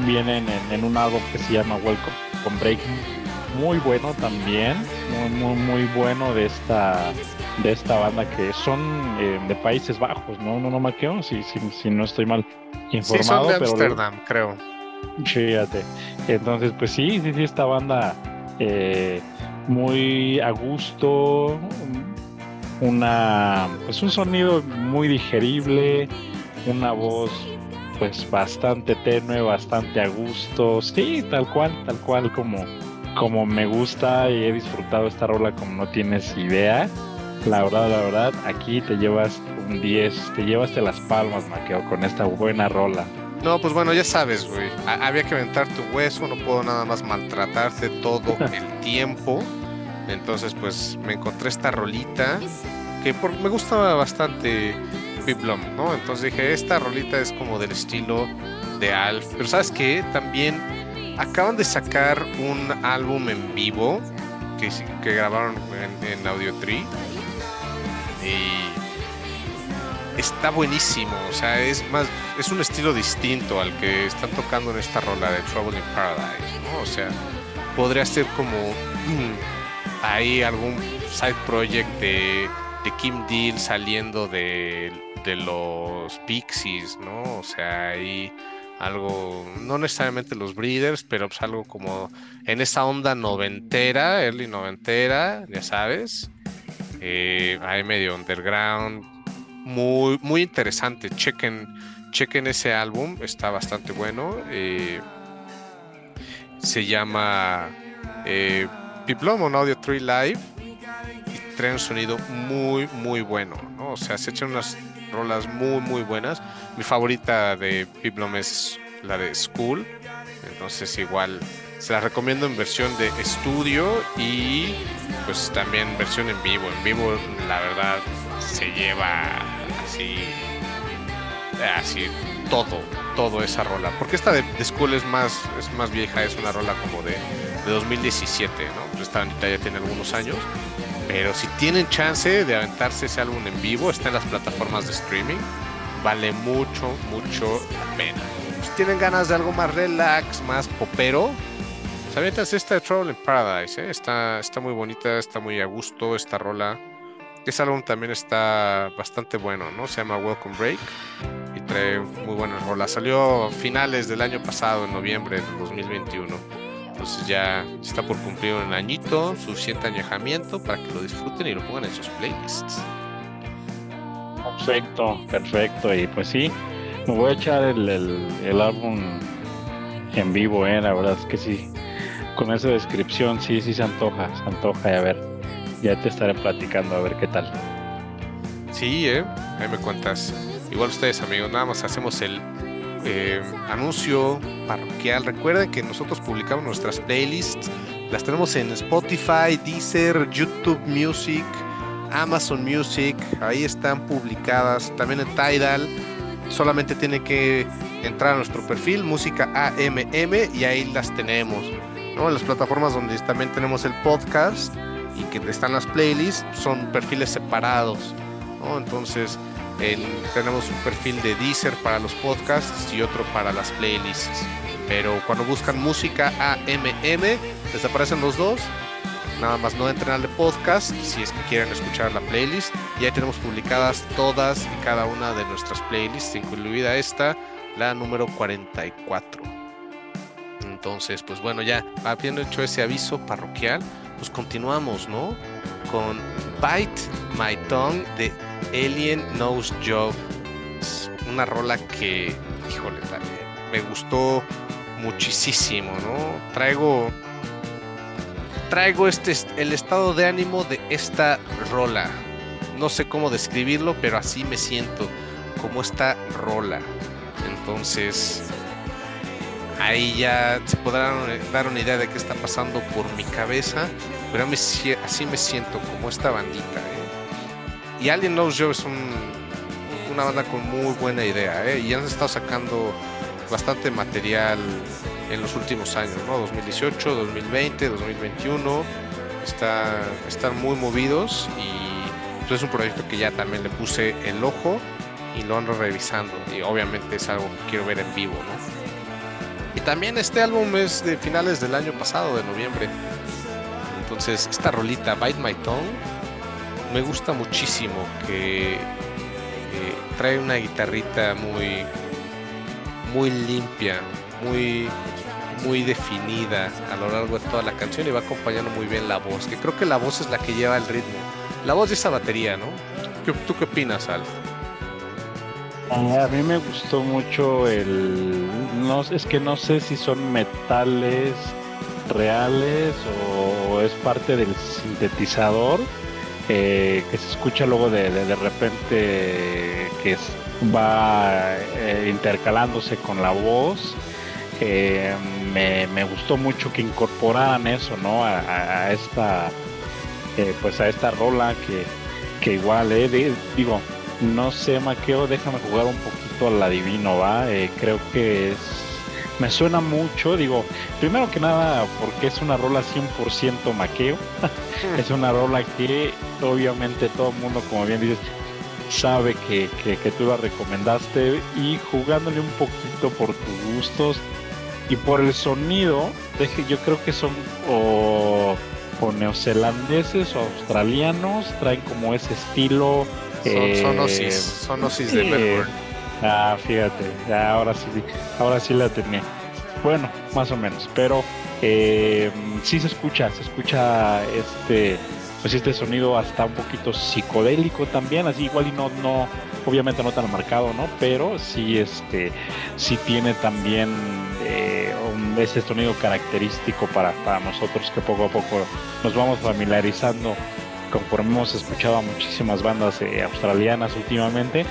vienen en, un álbum que se llama Welcome Breaking. Muy bueno también, muy, muy, muy bueno de esta de esta banda que son eh, de Países Bajos, ¿no? No, no maqueo, si, si, si no estoy mal informado. Sí, son de Amsterdam, creo. Fíjate. Entonces, pues sí, sí, sí, esta banda eh, muy a gusto, una, pues un sonido muy digerible, una voz pues bastante tenue, bastante a gusto, sí, tal cual, tal cual como, como me gusta y he disfrutado esta rola como no tienes idea. La verdad, la verdad, aquí te llevas un 10, te llevas de las palmas, Maqueo, con esta buena rola. No, pues bueno, ya sabes, güey. Había que aventar tu hueso, no puedo nada más maltratarte todo el tiempo. Entonces, pues me encontré esta rolita que por, me gusta bastante Piplum, ¿no? Entonces dije, esta rolita es como del estilo de Alf. Pero ¿sabes qué? También acaban de sacar un álbum en vivo que, grabaron en, Audio Tree. Y está buenísimo. O sea, es más, es un estilo distinto al que están tocando en esta rola de Trouble in Paradise, ¿no? O sea, podría ser como ahí algún side project de, de Kim Deal saliendo de, de los Pixies, ¿no? O sea, ahí algo, no necesariamente los Breeders, pero pues algo como en esa onda noventera, early noventera, ya sabes. Eh, ahí medio underground, muy, muy interesante. Chequen, chequen ese álbum, está bastante bueno. Eh, se llama eh, Piplom Audio 3 Live y trae un sonido muy, muy bueno. ¿no? O sea, se echan unas rolas muy, muy buenas. Mi favorita de Piplom es la de School. Entonces, igual se la recomiendo en versión de estudio y pues también versión en vivo. En vivo, la verdad, se lleva así, así todo, todo esa rola. Porque esta de, School es más, es más vieja, es una rola como de, de 2017, ¿no? Pues esta ya tiene algunos años. Pero si tienen chance de aventarse ese álbum en vivo, está en las plataformas de streaming. Vale mucho, mucho la pena. Si tienen ganas de algo más relax, más popero, se avientas esta de Trouble in Paradise. ¿eh? Está, está muy bonita, está muy a gusto esta rola. Ese álbum también está bastante bueno, ¿no? Se llama Welcome Break y trae muy buenas rolas. Salió a finales del año pasado, en noviembre del 2021. Entonces ya está por cumplir un añito, suficiente añejamiento para que lo disfruten y lo pongan en sus playlists. Perfecto, perfecto. Y pues sí, me voy a echar el, el, álbum en vivo, ¿eh? La verdad es que sí. Con esa descripción sí, sí se antoja, se antoja. Y a ver, ya te estaré platicando a ver qué tal. Sí, ¿eh? ahí me cuentas. Igual ustedes amigos, nada más hacemos el eh, anuncio parroquial. Recuerden que nosotros publicamos nuestras playlists. Las tenemos en Spotify, Deezer, YouTube Music, Amazon Music. Ahí están publicadas. También en Tidal. Solamente tiene que entrar a nuestro perfil, música AMM, y ahí las tenemos. ¿no? Las plataformas donde también tenemos el podcast y que están las playlists son perfiles separados. Entonces tenemos un perfil de Deezer para los podcasts y otro para las playlists. Pero cuando buscan música AMM, les aparecen los dos. Nada más no entren al de podcast si es que quieren escuchar la playlist. Y ahí tenemos publicadas todas y cada una de nuestras playlists, incluida esta, la número 44. Entonces, pues bueno, ya habiendo hecho ese aviso parroquial, pues continuamos, ¿no? Con Bite My Tongue de Alien Knows Job. Una rola que, híjole, me gustó muchísimo, ¿no? Traigo traigo este el estado de ánimo de esta rola. No sé cómo describirlo, pero así me siento como esta rola. Entonces, ahí ya se podrán dar una idea de qué está pasando por mi cabeza, pero así me siento como esta bandita. ¿eh? Y Alien Knows Joe es una banda con muy buena idea ¿eh? y han estado sacando bastante material en los últimos años, ¿no? 2018, 2020, 2021. está, están muy movidos y pues, es un proyecto que ya también le puse el ojo y lo ando revisando y obviamente es algo que quiero ver en vivo, ¿no? Y también este álbum es de finales del año pasado, de noviembre. Entonces, esta rolita, Bite My Tongue, me gusta muchísimo que trae una guitarrita muy muy limpia, muy muy definida a lo largo de toda la canción y va acompañando muy bien la voz, que creo que la voz es la que lleva el ritmo. La voz de esa batería, ¿no? ¿Tú qué opinas, Alf? A mí me gustó mucho el no es que no sé si son metales reales o es parte del sintetizador eh, que se escucha luego de, de, repente que va eh, intercalándose con la voz. Eh, me, gustó mucho que incorporaran eso, ¿no? A, esta, pues a esta rola que, que igual, digo, no sé, Maqueo, déjame jugar un poquito al adivino, ¿va? creo que es me suena mucho, digo, primero que nada porque es una rola 100% maqueo, es una rola que obviamente todo el mundo, como bien dices, sabe que, que, tú la recomendaste y jugándole un poquito por tus gustos y por el sonido, yo creo que son o, neozelandeses o australianos, traen como ese estilo. Son, eh, sonosis, sonosis de Melbourne. Ah, fíjate, ahora sí, ahora sí la tenía. Bueno, más o menos, pero eh, sí se escucha, se escucha este, pues este sonido hasta un poquito psicodélico también, así igual y no, no, obviamente no tan marcado, ¿no? Pero sí, este, sí tiene también eh, ese sonido característico para, para nosotros que poco a poco nos vamos familiarizando conforme hemos escuchado a muchísimas bandas eh, australianas últimamente.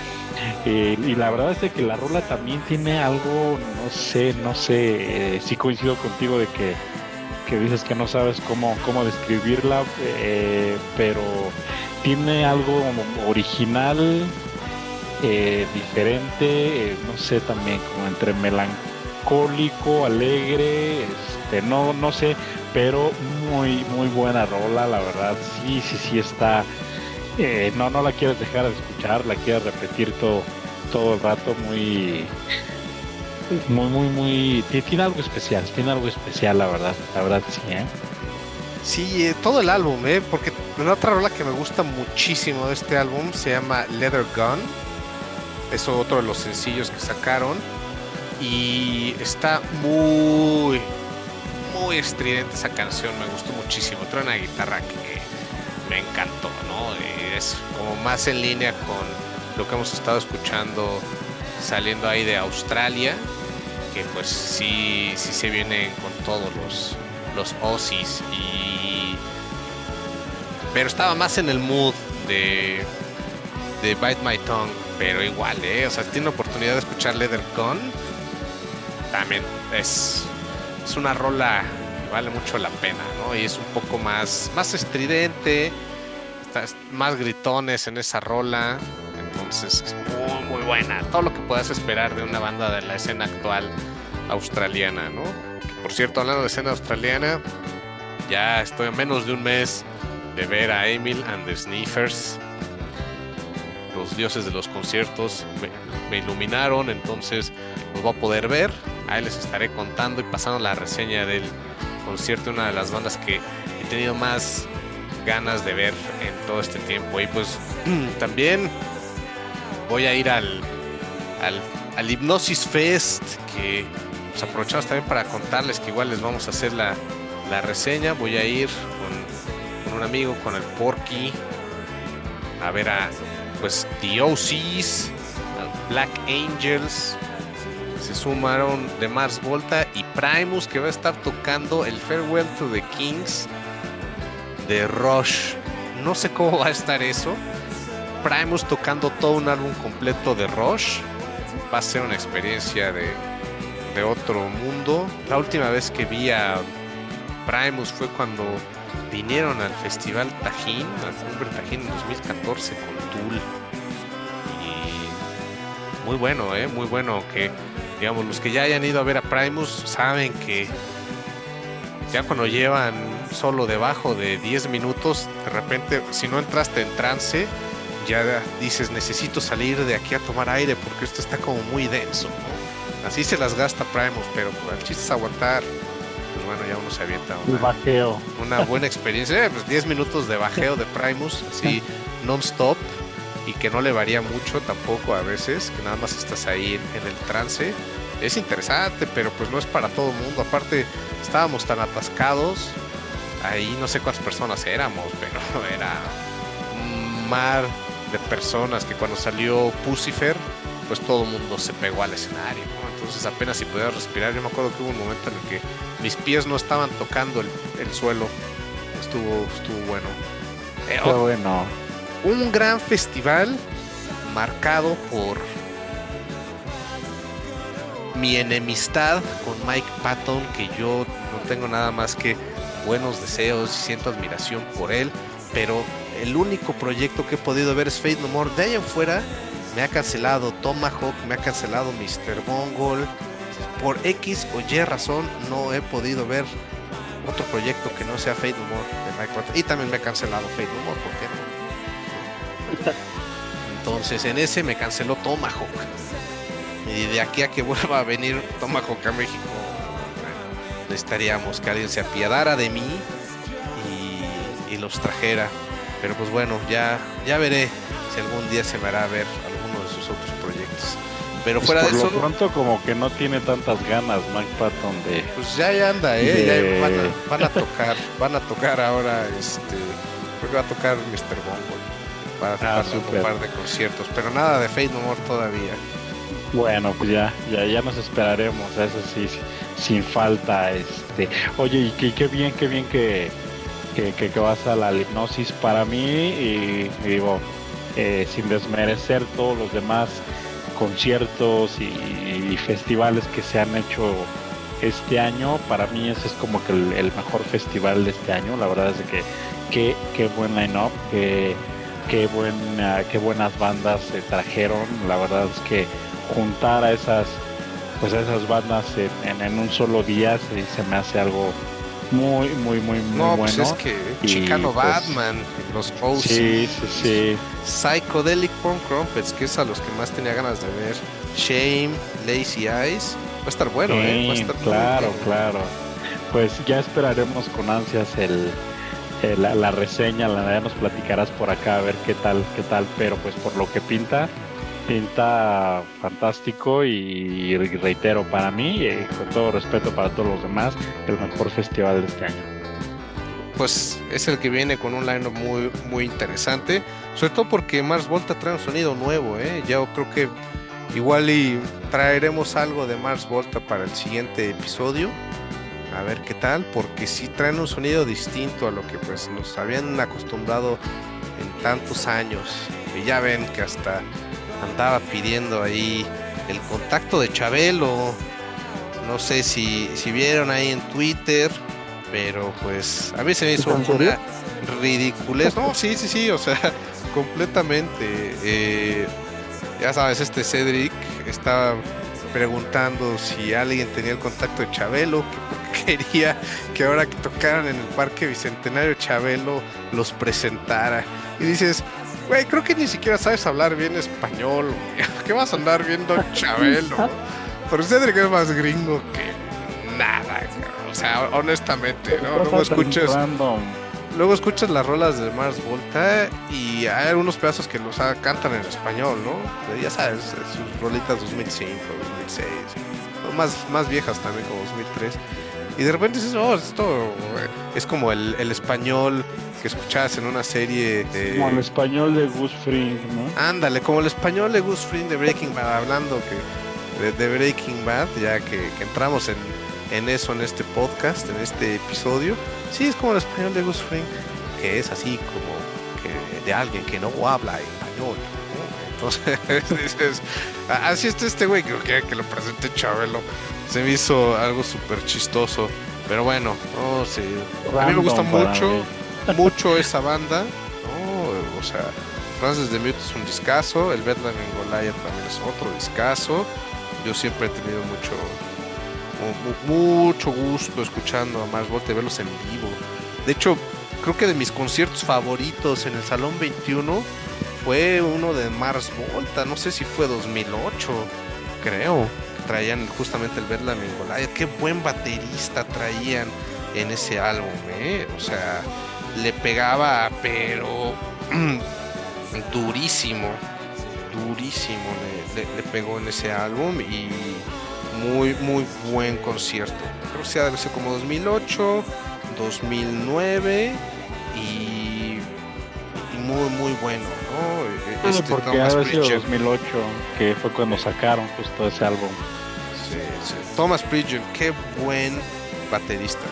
Eh, y la verdad es que la rola también tiene algo, no sé, no sé, eh, sí coincido contigo de que, que, dices que no sabes cómo, cómo describirla, pero tiene algo original, diferente, no sé, también como entre melancólico, alegre, este, no, no sé, pero muy, muy buena rola, la verdad. Sí, sí, sí está. Eh, no, no la quieres dejar de escuchar, la quieres repetir todo, todo el rato, muy, muy, muy, muy. Tiene algo especial, tiene algo especial, la verdad, la verdad sí, ¿eh? Sí, eh, todo el álbum, ¿eh? Porque una otra rola que me gusta muchísimo de este álbum se llama Leather Gun. Es otro de los sencillos que sacaron. Y está muy, muy estridente esa canción, me gustó muchísimo. Trae una guitarra que me encantó, ¿no? Es como más en línea con lo que hemos estado escuchando saliendo ahí de Australia, que pues sí, sí se vienen con todos los, los Aussies y... Pero estaba más en el mood de, de Bite My Tongue, pero igual, ¿eh? O sea, tiene oportunidad de escuchar Leather Gun, también es es una rola que vale mucho la pena, ¿no? Y es un poco más, más estridente, más gritones en esa rola, entonces es muy, muy buena. Todo lo que puedas esperar de una banda de la escena actual australiana, ¿no? por cierto, hablando de escena australiana, ya estoy a menos de un mes de ver a Emil and the Sniffers. Los dioses de los conciertos me, me iluminaron, entonces los voy a poder ver. Ahí les estaré contando y pasando la reseña del concierto, una de las bandas que he tenido más ganas de ver en todo este tiempo. Y pues también voy a ir al, al, al Hipnosis Fest, que pues, aprovechamos también para contarles que igual les vamos a hacer la, la reseña. Voy a ir con, un amigo, con el Porky, a ver a pues The OCs, Black Angels, se sumaron de Mars Volta y Primus que va a estar tocando el Farewell to the Kings de Rush. No sé cómo va a estar eso. Primus tocando todo un álbum completo de Rush. Va a ser una experiencia de, de otro mundo. La última vez que vi a Primus fue cuando vinieron al Festival Tajín, al Cumbre Tajín en 2014 con Tool. Y muy bueno, ¿eh? muy bueno que digamos, los que ya hayan ido a ver a Primus saben que ya cuando llevan solo debajo de 10 minutos, de repente, si no entraste en trance, ya dices, necesito salir de aquí a tomar aire porque esto está como muy denso. Así se las gasta Primus, pero el chiste es aguantar. Pues bueno, ya uno se avienta una, bajeo. una buena experiencia. Pues 10 minutos de bajeo de Primus, así non-stop y que no le varía mucho tampoco a veces, que nada más estás ahí en, el trance. Es interesante, pero pues no es para todo mundo. Aparte, estábamos tan atascados, ahí no sé cuántas personas éramos, pero era un mar de personas que cuando salió Pucifer, pues todo el mundo se pegó al escenario, Entonces apenas si podía respirar, yo me acuerdo que hubo un momento en el que mis pies no estaban tocando el, suelo. Estuvo, estuvo bueno. Eh, bueno un gran festival marcado por mi enemistad con Mike Patton, que yo no tengo nada más que buenos deseos y siento admiración por él, pero el único proyecto que he podido ver es Fate No More. De ahí en fuera me ha cancelado Tomahawk, me ha cancelado Mr. Mongol. Por X o Y razón no he podido ver otro proyecto que no sea Fate No More de Mike Patton. Y también me ha cancelado Fate No More, ¿por qué no? Entonces en ese me canceló Tomahawk. Y de aquí a que vuelva a venir Tomahawk a México, necesitaríamos que alguien se apiadara de mí y, los trajera. Pero pues bueno, ya, ya veré si algún día se me hará ver alguno de sus otros proyectos. Pero pues fuera de eso. pronto como que no tiene tantas ganas Mike Patton de. Pues ya, ya anda, eh. van, a, tocar, van a tocar ahora este. Creo que va a tocar Mr. Bongo para ah, un par de conciertos, pero nada de Fate No More todavía. Bueno, pues ya, ya, ya nos esperaremos, eso sí, sin falta. Este, oye, y qué, qué bien, qué bien que, que, que, vas a la hipnosis para mí y, digo, eh, sin desmerecer todos los demás conciertos y, festivales que se han hecho este año, para mí ese es como que el, mejor festival de este año, la verdad es que qué, qué buen line-up, que qué, buena, qué buenas bandas se trajeron. La verdad es que juntar a esas, pues a esas bandas en, un solo día se, me hace algo muy, muy, muy, muy no, pues bueno. es que Chicano pues, Batman, los Oceans, sí, sí, sí. Psychedelic Punk Crumpets, que es a los que más tenía ganas de ver. Shame, Lazy Eyes. Va a estar bueno, ¿eh? Va a estar claro, claro. Pues ya esperaremos con ansias el, eh, la, reseña, la ya nos platicarás por acá a ver qué tal, qué tal, pero pues por lo que pinta, pinta fantástico y, reitero, para mí, eh, con todo respeto para todos los demás, el mejor festival de este año. Pues es el que viene con un line muy, muy interesante, sobre todo porque Mars Volta trae un sonido nuevo, ¿eh? ya creo que igual y traeremos algo de Mars Volta para el siguiente episodio a ver qué tal, porque si traen un sonido distinto a lo que pues nos habían acostumbrado en tantos años. Que ya ven que hasta andaba pidiendo ahí el contacto de Chabelo. No sé si, si vieron ahí en Twitter, pero pues a mí se me hizo una ridiculez. No, sí, sí, sí, o sea, completamente. Eh, ya sabes, este Cedric estaba preguntando si alguien tenía el contacto de Chabelo, que quería que ahora que tocaran en el Parque Bicentenario Chabelo los presentara. Y dices, güey, creo que ni siquiera sabes hablar bien español, ¿qué vas a andar viendo Chabelo? Pero Cedric es más gringo que nada, o sea, honestamente, ¿no? Luego escuchas, luego escuchas las rolas de Mars Volta y hay algunos pedazos que los cantan en español, ¿no? Ya sabes, sus rolitas 2005, 2006, más, más viejas también, como 2003. Y de repente dices, oh, esto es como el, el español que escuchabas en una serie de... Como el español de Gus Fring, ¿no? Ándale, como el español de Gus Fring de Breaking Bad, hablando que de, Breaking Bad, ya que, entramos en, en, eso en este podcast, en este episodio. Sí, es como el español de Gus Fring, que es así como que de alguien que no habla español. Entonces dices, así está este güey, que, que lo presente Chabelo se me hizo algo súper chistoso. Pero bueno, no sé. a mí me gusta mucho, mucho esa banda. o sea, Francis de Mute es un discazo, el Bedlam en Goliath también es otro discazo. Yo siempre he tenido mucho mucho gusto escuchando a Mars Volta, verlos en vivo. De hecho, creo que de mis conciertos favoritos en el Salón 21 fue uno de Mars Volta, no sé si fue 2008, creo. Traían justamente el Verla Mingolaya. Qué buen baterista traían en ese álbum, ¿eh? O sea, le pegaba, pero durísimo, durísimo le, pegó en ese álbum y muy, muy buen concierto. Creo que sea debe ser como 2008, 2009 y, muy, muy bueno, ¿no? Este, porque ha sido 2008, que fue cuando sacaron justo ese álbum. Sí, sí. Thomas Bridger, qué buen baterista.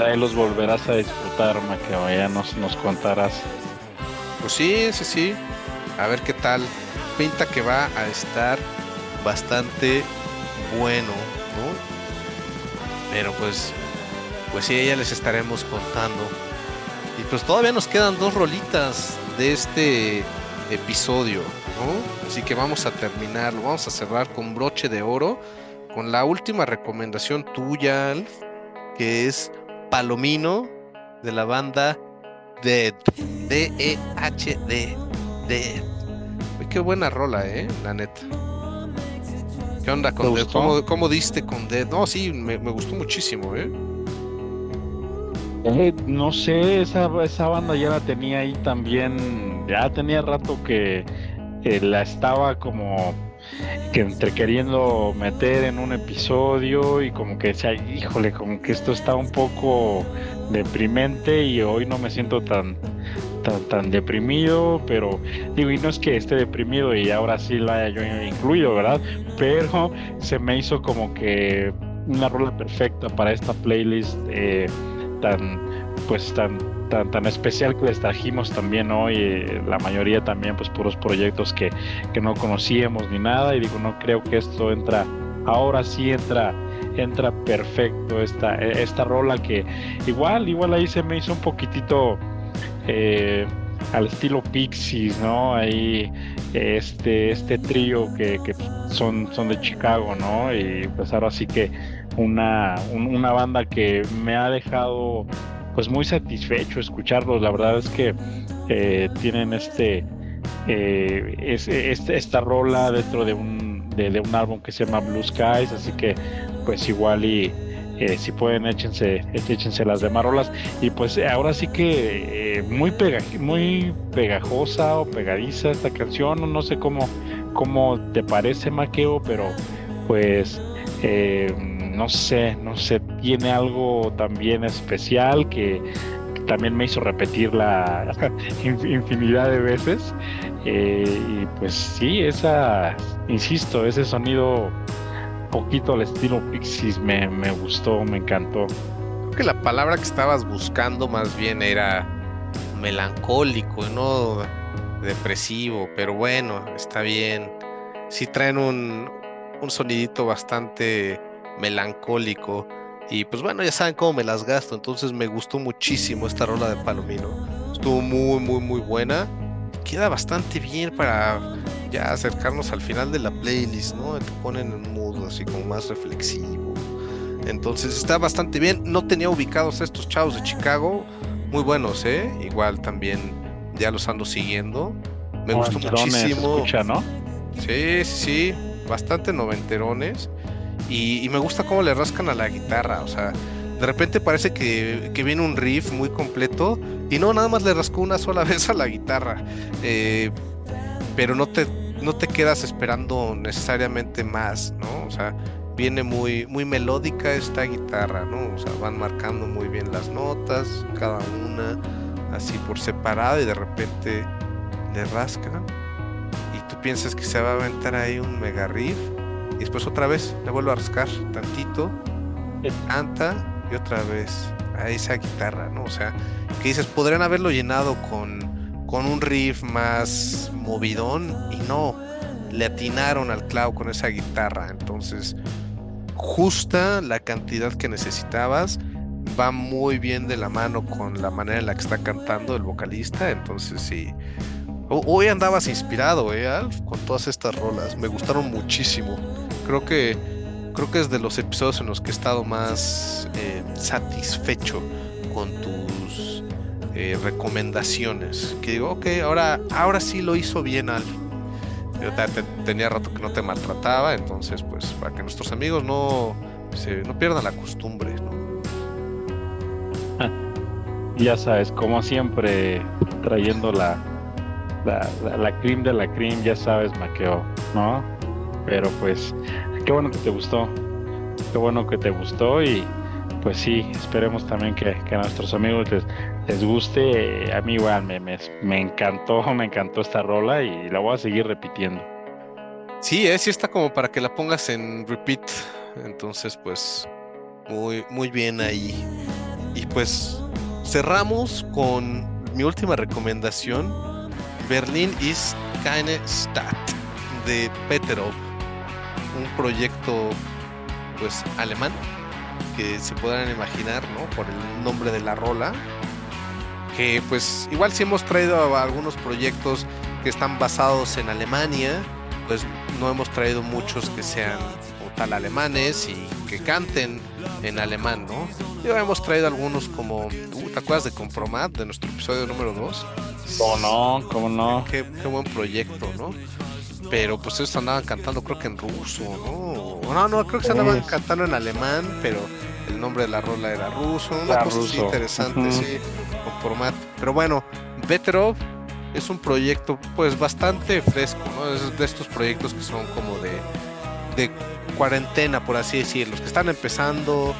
ahí los volverás a disfrutar, Maqueo, ya nos, nos contarás. Pues sí, sí, sí. A ver qué tal. Pinta que va a estar bastante bueno, ¿no? Pero pues, pues sí, ya les estaremos contando. Y pues todavía nos quedan dos rolitas de este episodio, ¿no? Así que vamos a terminarlo, vamos a cerrar con broche de oro, con la última recomendación tuya, Alf, que es Palomino de la banda Dead. D-E-H-D. Dead. qué buena rola, eh, la neta. ¿Qué onda con Dead? ¿Cómo, diste con Dead? No, sí, me, gustó muchísimo, eh. eh. no sé, esa, esa banda ya la tenía ahí también. Ya tenía rato que la estaba como que entre queriendo meter en un episodio y como que decía, híjole, como que esto está un poco deprimente y hoy no me siento tan, tan, tan deprimido, pero digo, y no es que esté deprimido y ahora sí la haya yo incluido, ¿verdad? Pero se me hizo como que una rola perfecta para esta playlist eh, tan, pues tan tan, tan especial que les trajimos también hoy, eh, la mayoría también pues puros proyectos que, que no conocíamos ni nada y digo, no creo que esto entra, ahora sí entra entra perfecto esta, esta rola que igual, igual ahí se me hizo un poquitito eh, al estilo Pixies, ¿no? Ahí este, este trío que, que, son, son de Chicago, ¿no? Y pues ahora sí que una, una banda que me ha dejado pues muy satisfecho escucharlos. La verdad es que eh, tienen este, eh, este, esta rola dentro de un, de, un álbum que se llama Blue Skies, así que pues igual y eh, si pueden échense, échense las demás rolas y pues ahora sí que muy, pega, muy pegajosa o pegadiza esta canción, no sé cómo, cómo te parece Maqueo, pero pues no sé, no sé, tiene algo también especial que, también me hizo repetirla infinidad de veces. Eh, y pues sí, esa, insisto, ese sonido poquito al estilo Pixies me, me gustó, me encantó. Creo que la palabra que estabas buscando más bien era melancólico, no depresivo, pero bueno, está bien. Sí traen un, un sonidito bastante melancólico. Y pues bueno, ya saben cómo me las gasto. Entonces me gustó muchísimo esta rola de Palomino. Estuvo muy, muy, muy buena. Queda bastante bien para ya acercarnos al final de la playlist, ¿no? Te ponen en mood así como más reflexivo. Entonces está bastante bien. No tenía ubicados a estos chavos de Chicago. Muy buenos, ¿eh? Igual también ya los ando siguiendo. Me gustó muchísimo. ¿no? Sí, sí, bastante noventerones. Y, me gusta cómo le rascan a la guitarra, o sea, de repente parece que, viene un riff muy completo y no, nada más le rascó una sola vez a la guitarra, eh, pero no te, no te quedas esperando necesariamente más, ¿no? O sea, viene muy, muy melódica esta guitarra, ¿no? O sea, van marcando muy bien las notas, cada una así por separado y de repente le rascan y tú piensas que se va a aventar ahí un mega riff y después otra vez le vuelvo a rascar tantito, canta y otra vez a esa guitarra, ¿no? O sea, que dices, podrían haberlo llenado con, con un riff más movidón y no, le atinaron al clavo con esa guitarra, entonces justa la cantidad que necesitabas, va muy bien de la mano con la manera en la que está cantando el vocalista, entonces sí. Hoy andabas inspirado, ¿eh, Alf? Con todas estas rolas. Me gustaron muchísimo creo que creo que es de los episodios en los que he estado más eh, satisfecho con tus eh, recomendaciones. Que digo, ok, ahora, ahora sí lo hizo bien Al. Tenía rato que no te maltrataba, entonces pues para que nuestros amigos no, no pierdan la costumbre, Ya sabes, como siempre, trayendo la, la, la, cream de la cream, ya sabes, Maqueo, ¿no? Pero pues, qué bueno que te gustó, qué bueno que te gustó y pues sí, esperemos también que, a nuestros amigos les, guste. A mí igual me, me, me, encantó, me encantó esta rola y la voy a seguir repitiendo. Sí, eh, sí está como para que la pongas en repeat. Entonces, pues, muy, muy bien ahí. Y pues cerramos con mi última recomendación. Berlin is keine Stadt de Peterov. Un proyecto pues alemán que se podrán imaginar, ¿no? Por el nombre de la rola. Que pues igual si hemos traído algunos proyectos que están basados en Alemania, pues no hemos traído muchos que sean tal alemanes y que canten en alemán, ¿no? Ya hemos traído algunos como, uh, ¿te acuerdas de Compromat, de nuestro episodio número 2? ¿Cómo no? ¿Cómo no? Qué, buen proyecto, ¿no? Pero pues ellos andaban cantando creo que en ruso, ¿no? No, no, creo que se andaban cantando en alemán, pero el nombre de la rola era ruso, una cosa interesante, sí, Compromat. Pero bueno, Better es un proyecto pues bastante fresco, ¿no? Es de estos proyectos que son como de, de cuarentena, por así decirlo, los que están empezando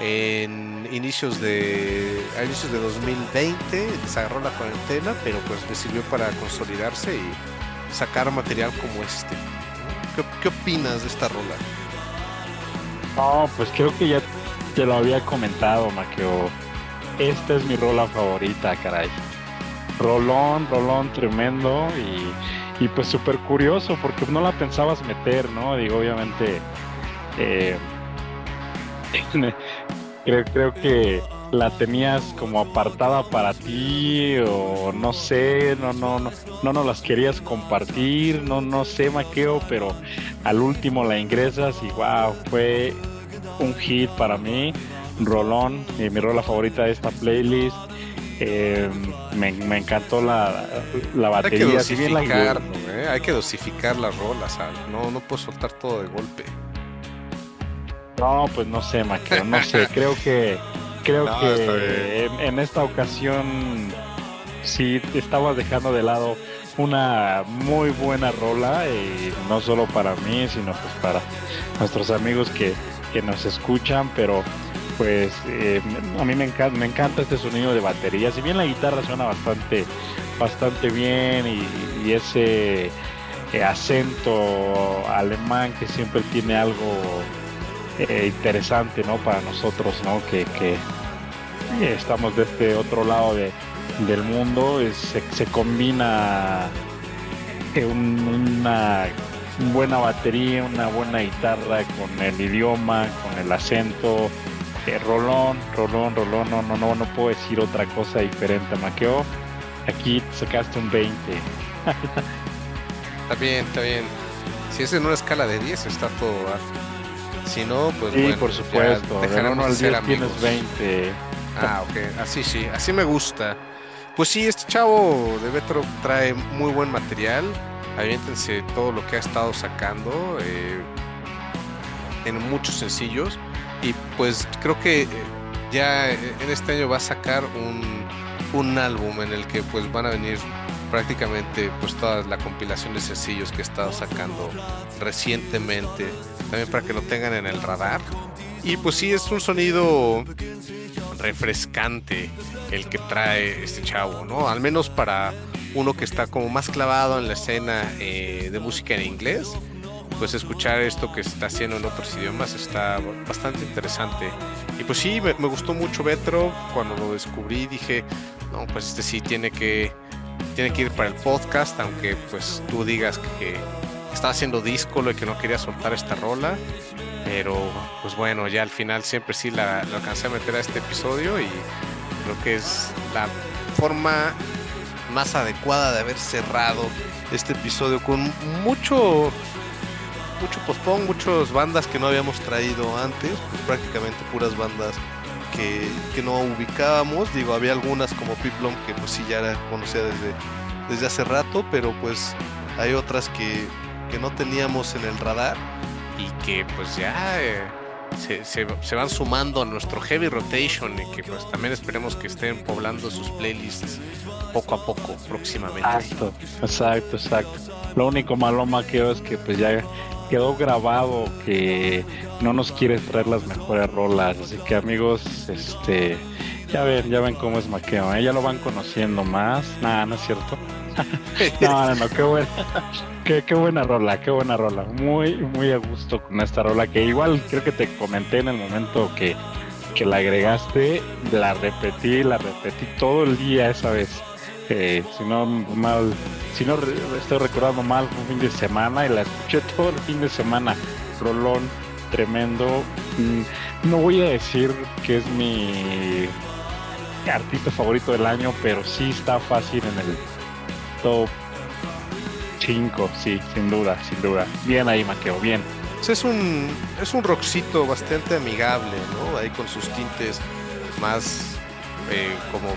en inicios de a inicios de 2020 les agarró la cuarentena, pero pues les sirvió para consolidarse y sacar material como este. ¿Qué, opinas de esta rola? No, pues creo que ya te lo había comentado, Maqueo. Esta es mi rola favorita, caray. Rolón, rolón tremendo y y pues súper curioso porque no la pensabas meter, ¿no? Digo, obviamente, eh, creo, creo que la tenías como apartada para ti o no sé, no, no, no, no nos las querías compartir, no, no sé, Maqueo, pero al último la ingresas y wow, fue un hit para mí, rolón, y mi rola favorita de esta playlist eh, me, encantó la, la batería. Hay que dosificar, ¿eh? hay que dosificar las rolas, no, no puedo soltar todo de golpe. No, pues no sé, Maqueo, no sé, creo que creo que en, esta ocasión sí estabas dejando de lado una muy buena rola y no solo para mí, sino pues para nuestros amigos que, que nos escuchan, pero pues eh, a mí me encanta, me encanta este sonido de batería. Si bien la guitarra suena bastante, bastante bien y, ese eh, acento alemán que siempre tiene algo eh, interesante, ¿no? Para nosotros, ¿no? Que, estamos de este otro lado del mundo, se, combina una buena batería, una buena guitarra con el idioma, con el acento, Rolón, Rolón, Rolón, no, no, no, no puedo decir otra cosa diferente, Maqueo. Aquí sacaste un 20. está bien, está bien. Si es en una escala de 10, está todo Si no, pues sí, por supuesto. De 1 al 10 tienes 20. Ah, ok. Así sí, así me gusta. Pues sí, este chavo de Betro trae muy buen material. Aviéntense todo lo que ha estado sacando eh, en muchos sencillos y pues creo que eh, ya en este año va a sacar un, álbum en el que pues van a venir prácticamente pues toda la compilación de sencillos que he estado sacando recientemente también para que lo tengan en el radar y pues sí es un sonido refrescante el que trae este chavo no al menos para uno que está como más clavado en la escena eh, de música en inglés pues escuchar esto que se está haciendo en otros idiomas está bastante interesante. Y pues sí, me, gustó mucho Betro. Cuando lo descubrí dije, no, pues este sí tiene que, tiene que ir para el podcast, aunque pues tú digas que estaba haciendo disco y que no quería soltar esta rola. Pero pues bueno, ya al final siempre sí la, alcancé a meter a este episodio y creo que es la forma más adecuada de haber cerrado este episodio con mucho mucho muchas bandas que no habíamos traído antes, pues prácticamente puras bandas que, que, no ubicábamos. Digo, había algunas como Piplom que pues sí ya era conocida desde, desde hace rato, pero pues hay otras que, que no teníamos en el radar y que pues ya eh, se, se, van sumando a nuestro heavy rotation y que pues también esperemos que estén poblando sus playlists poco a poco próximamente. Exacto, exacto, exacto. Lo único malo maqueo es que pues ya quedó grabado que no nos quiere traer las mejores rolas, así que amigos, este ya ven, ya ven cómo es maqueo, ¿eh? ya lo van conociendo más. Nada, no es cierto. no, no, no, qué buena, qué, qué, buena rola, qué buena rola. Muy, muy a gusto con esta rola que igual creo que te comenté en el momento que, que la agregaste, la repetí, la repetí todo el día esa vez. Eh, si no mal, si no estoy recordando mal, un fin de semana y la escuché todo el fin de semana. Rolón, tremendo. Mm, no voy a decir que es mi artista favorito del año, pero sí está fácil en el top 5, sí, sin duda, sin duda. Bien ahí, Maqueo, bien. Es un, es un rockcito bastante amigable, ¿no? Ahí con sus tintes más eh, como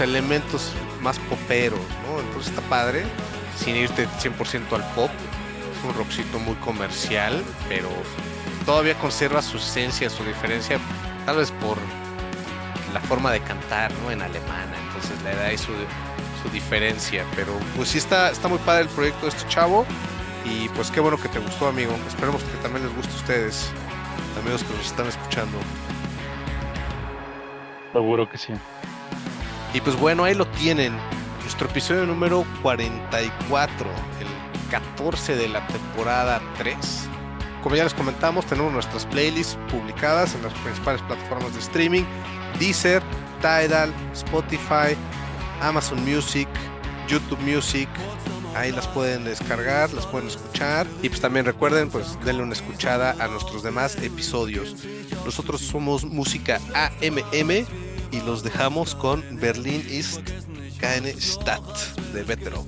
elementos más poperos, ¿no? Entonces está padre, sin irte 100% al pop. Es un rockcito muy comercial, pero todavía conserva su esencia, su diferencia, tal vez por la forma de cantar, ¿no? En alemana, entonces le da ahí su, su diferencia, pero pues sí está, está muy padre el proyecto de este chavo y pues qué bueno que te gustó amigo, esperemos que también les guste a ustedes, amigos que nos están escuchando. Seguro que sí. Y pues bueno, ahí lo tienen, nuestro episodio número 44, el 14 de la temporada 3. Como ya les comentamos, tenemos nuestras playlists publicadas en las principales plataformas de streaming, Deezer, Tidal, Spotify, Amazon Music, YouTube Music. Ahí las pueden descargar, las pueden escuchar. Y pues también recuerden, pues denle una escuchada a nuestros demás episodios. Nosotros somos Música AMM y los dejamos con Berlin East KN Stadt de Vetero.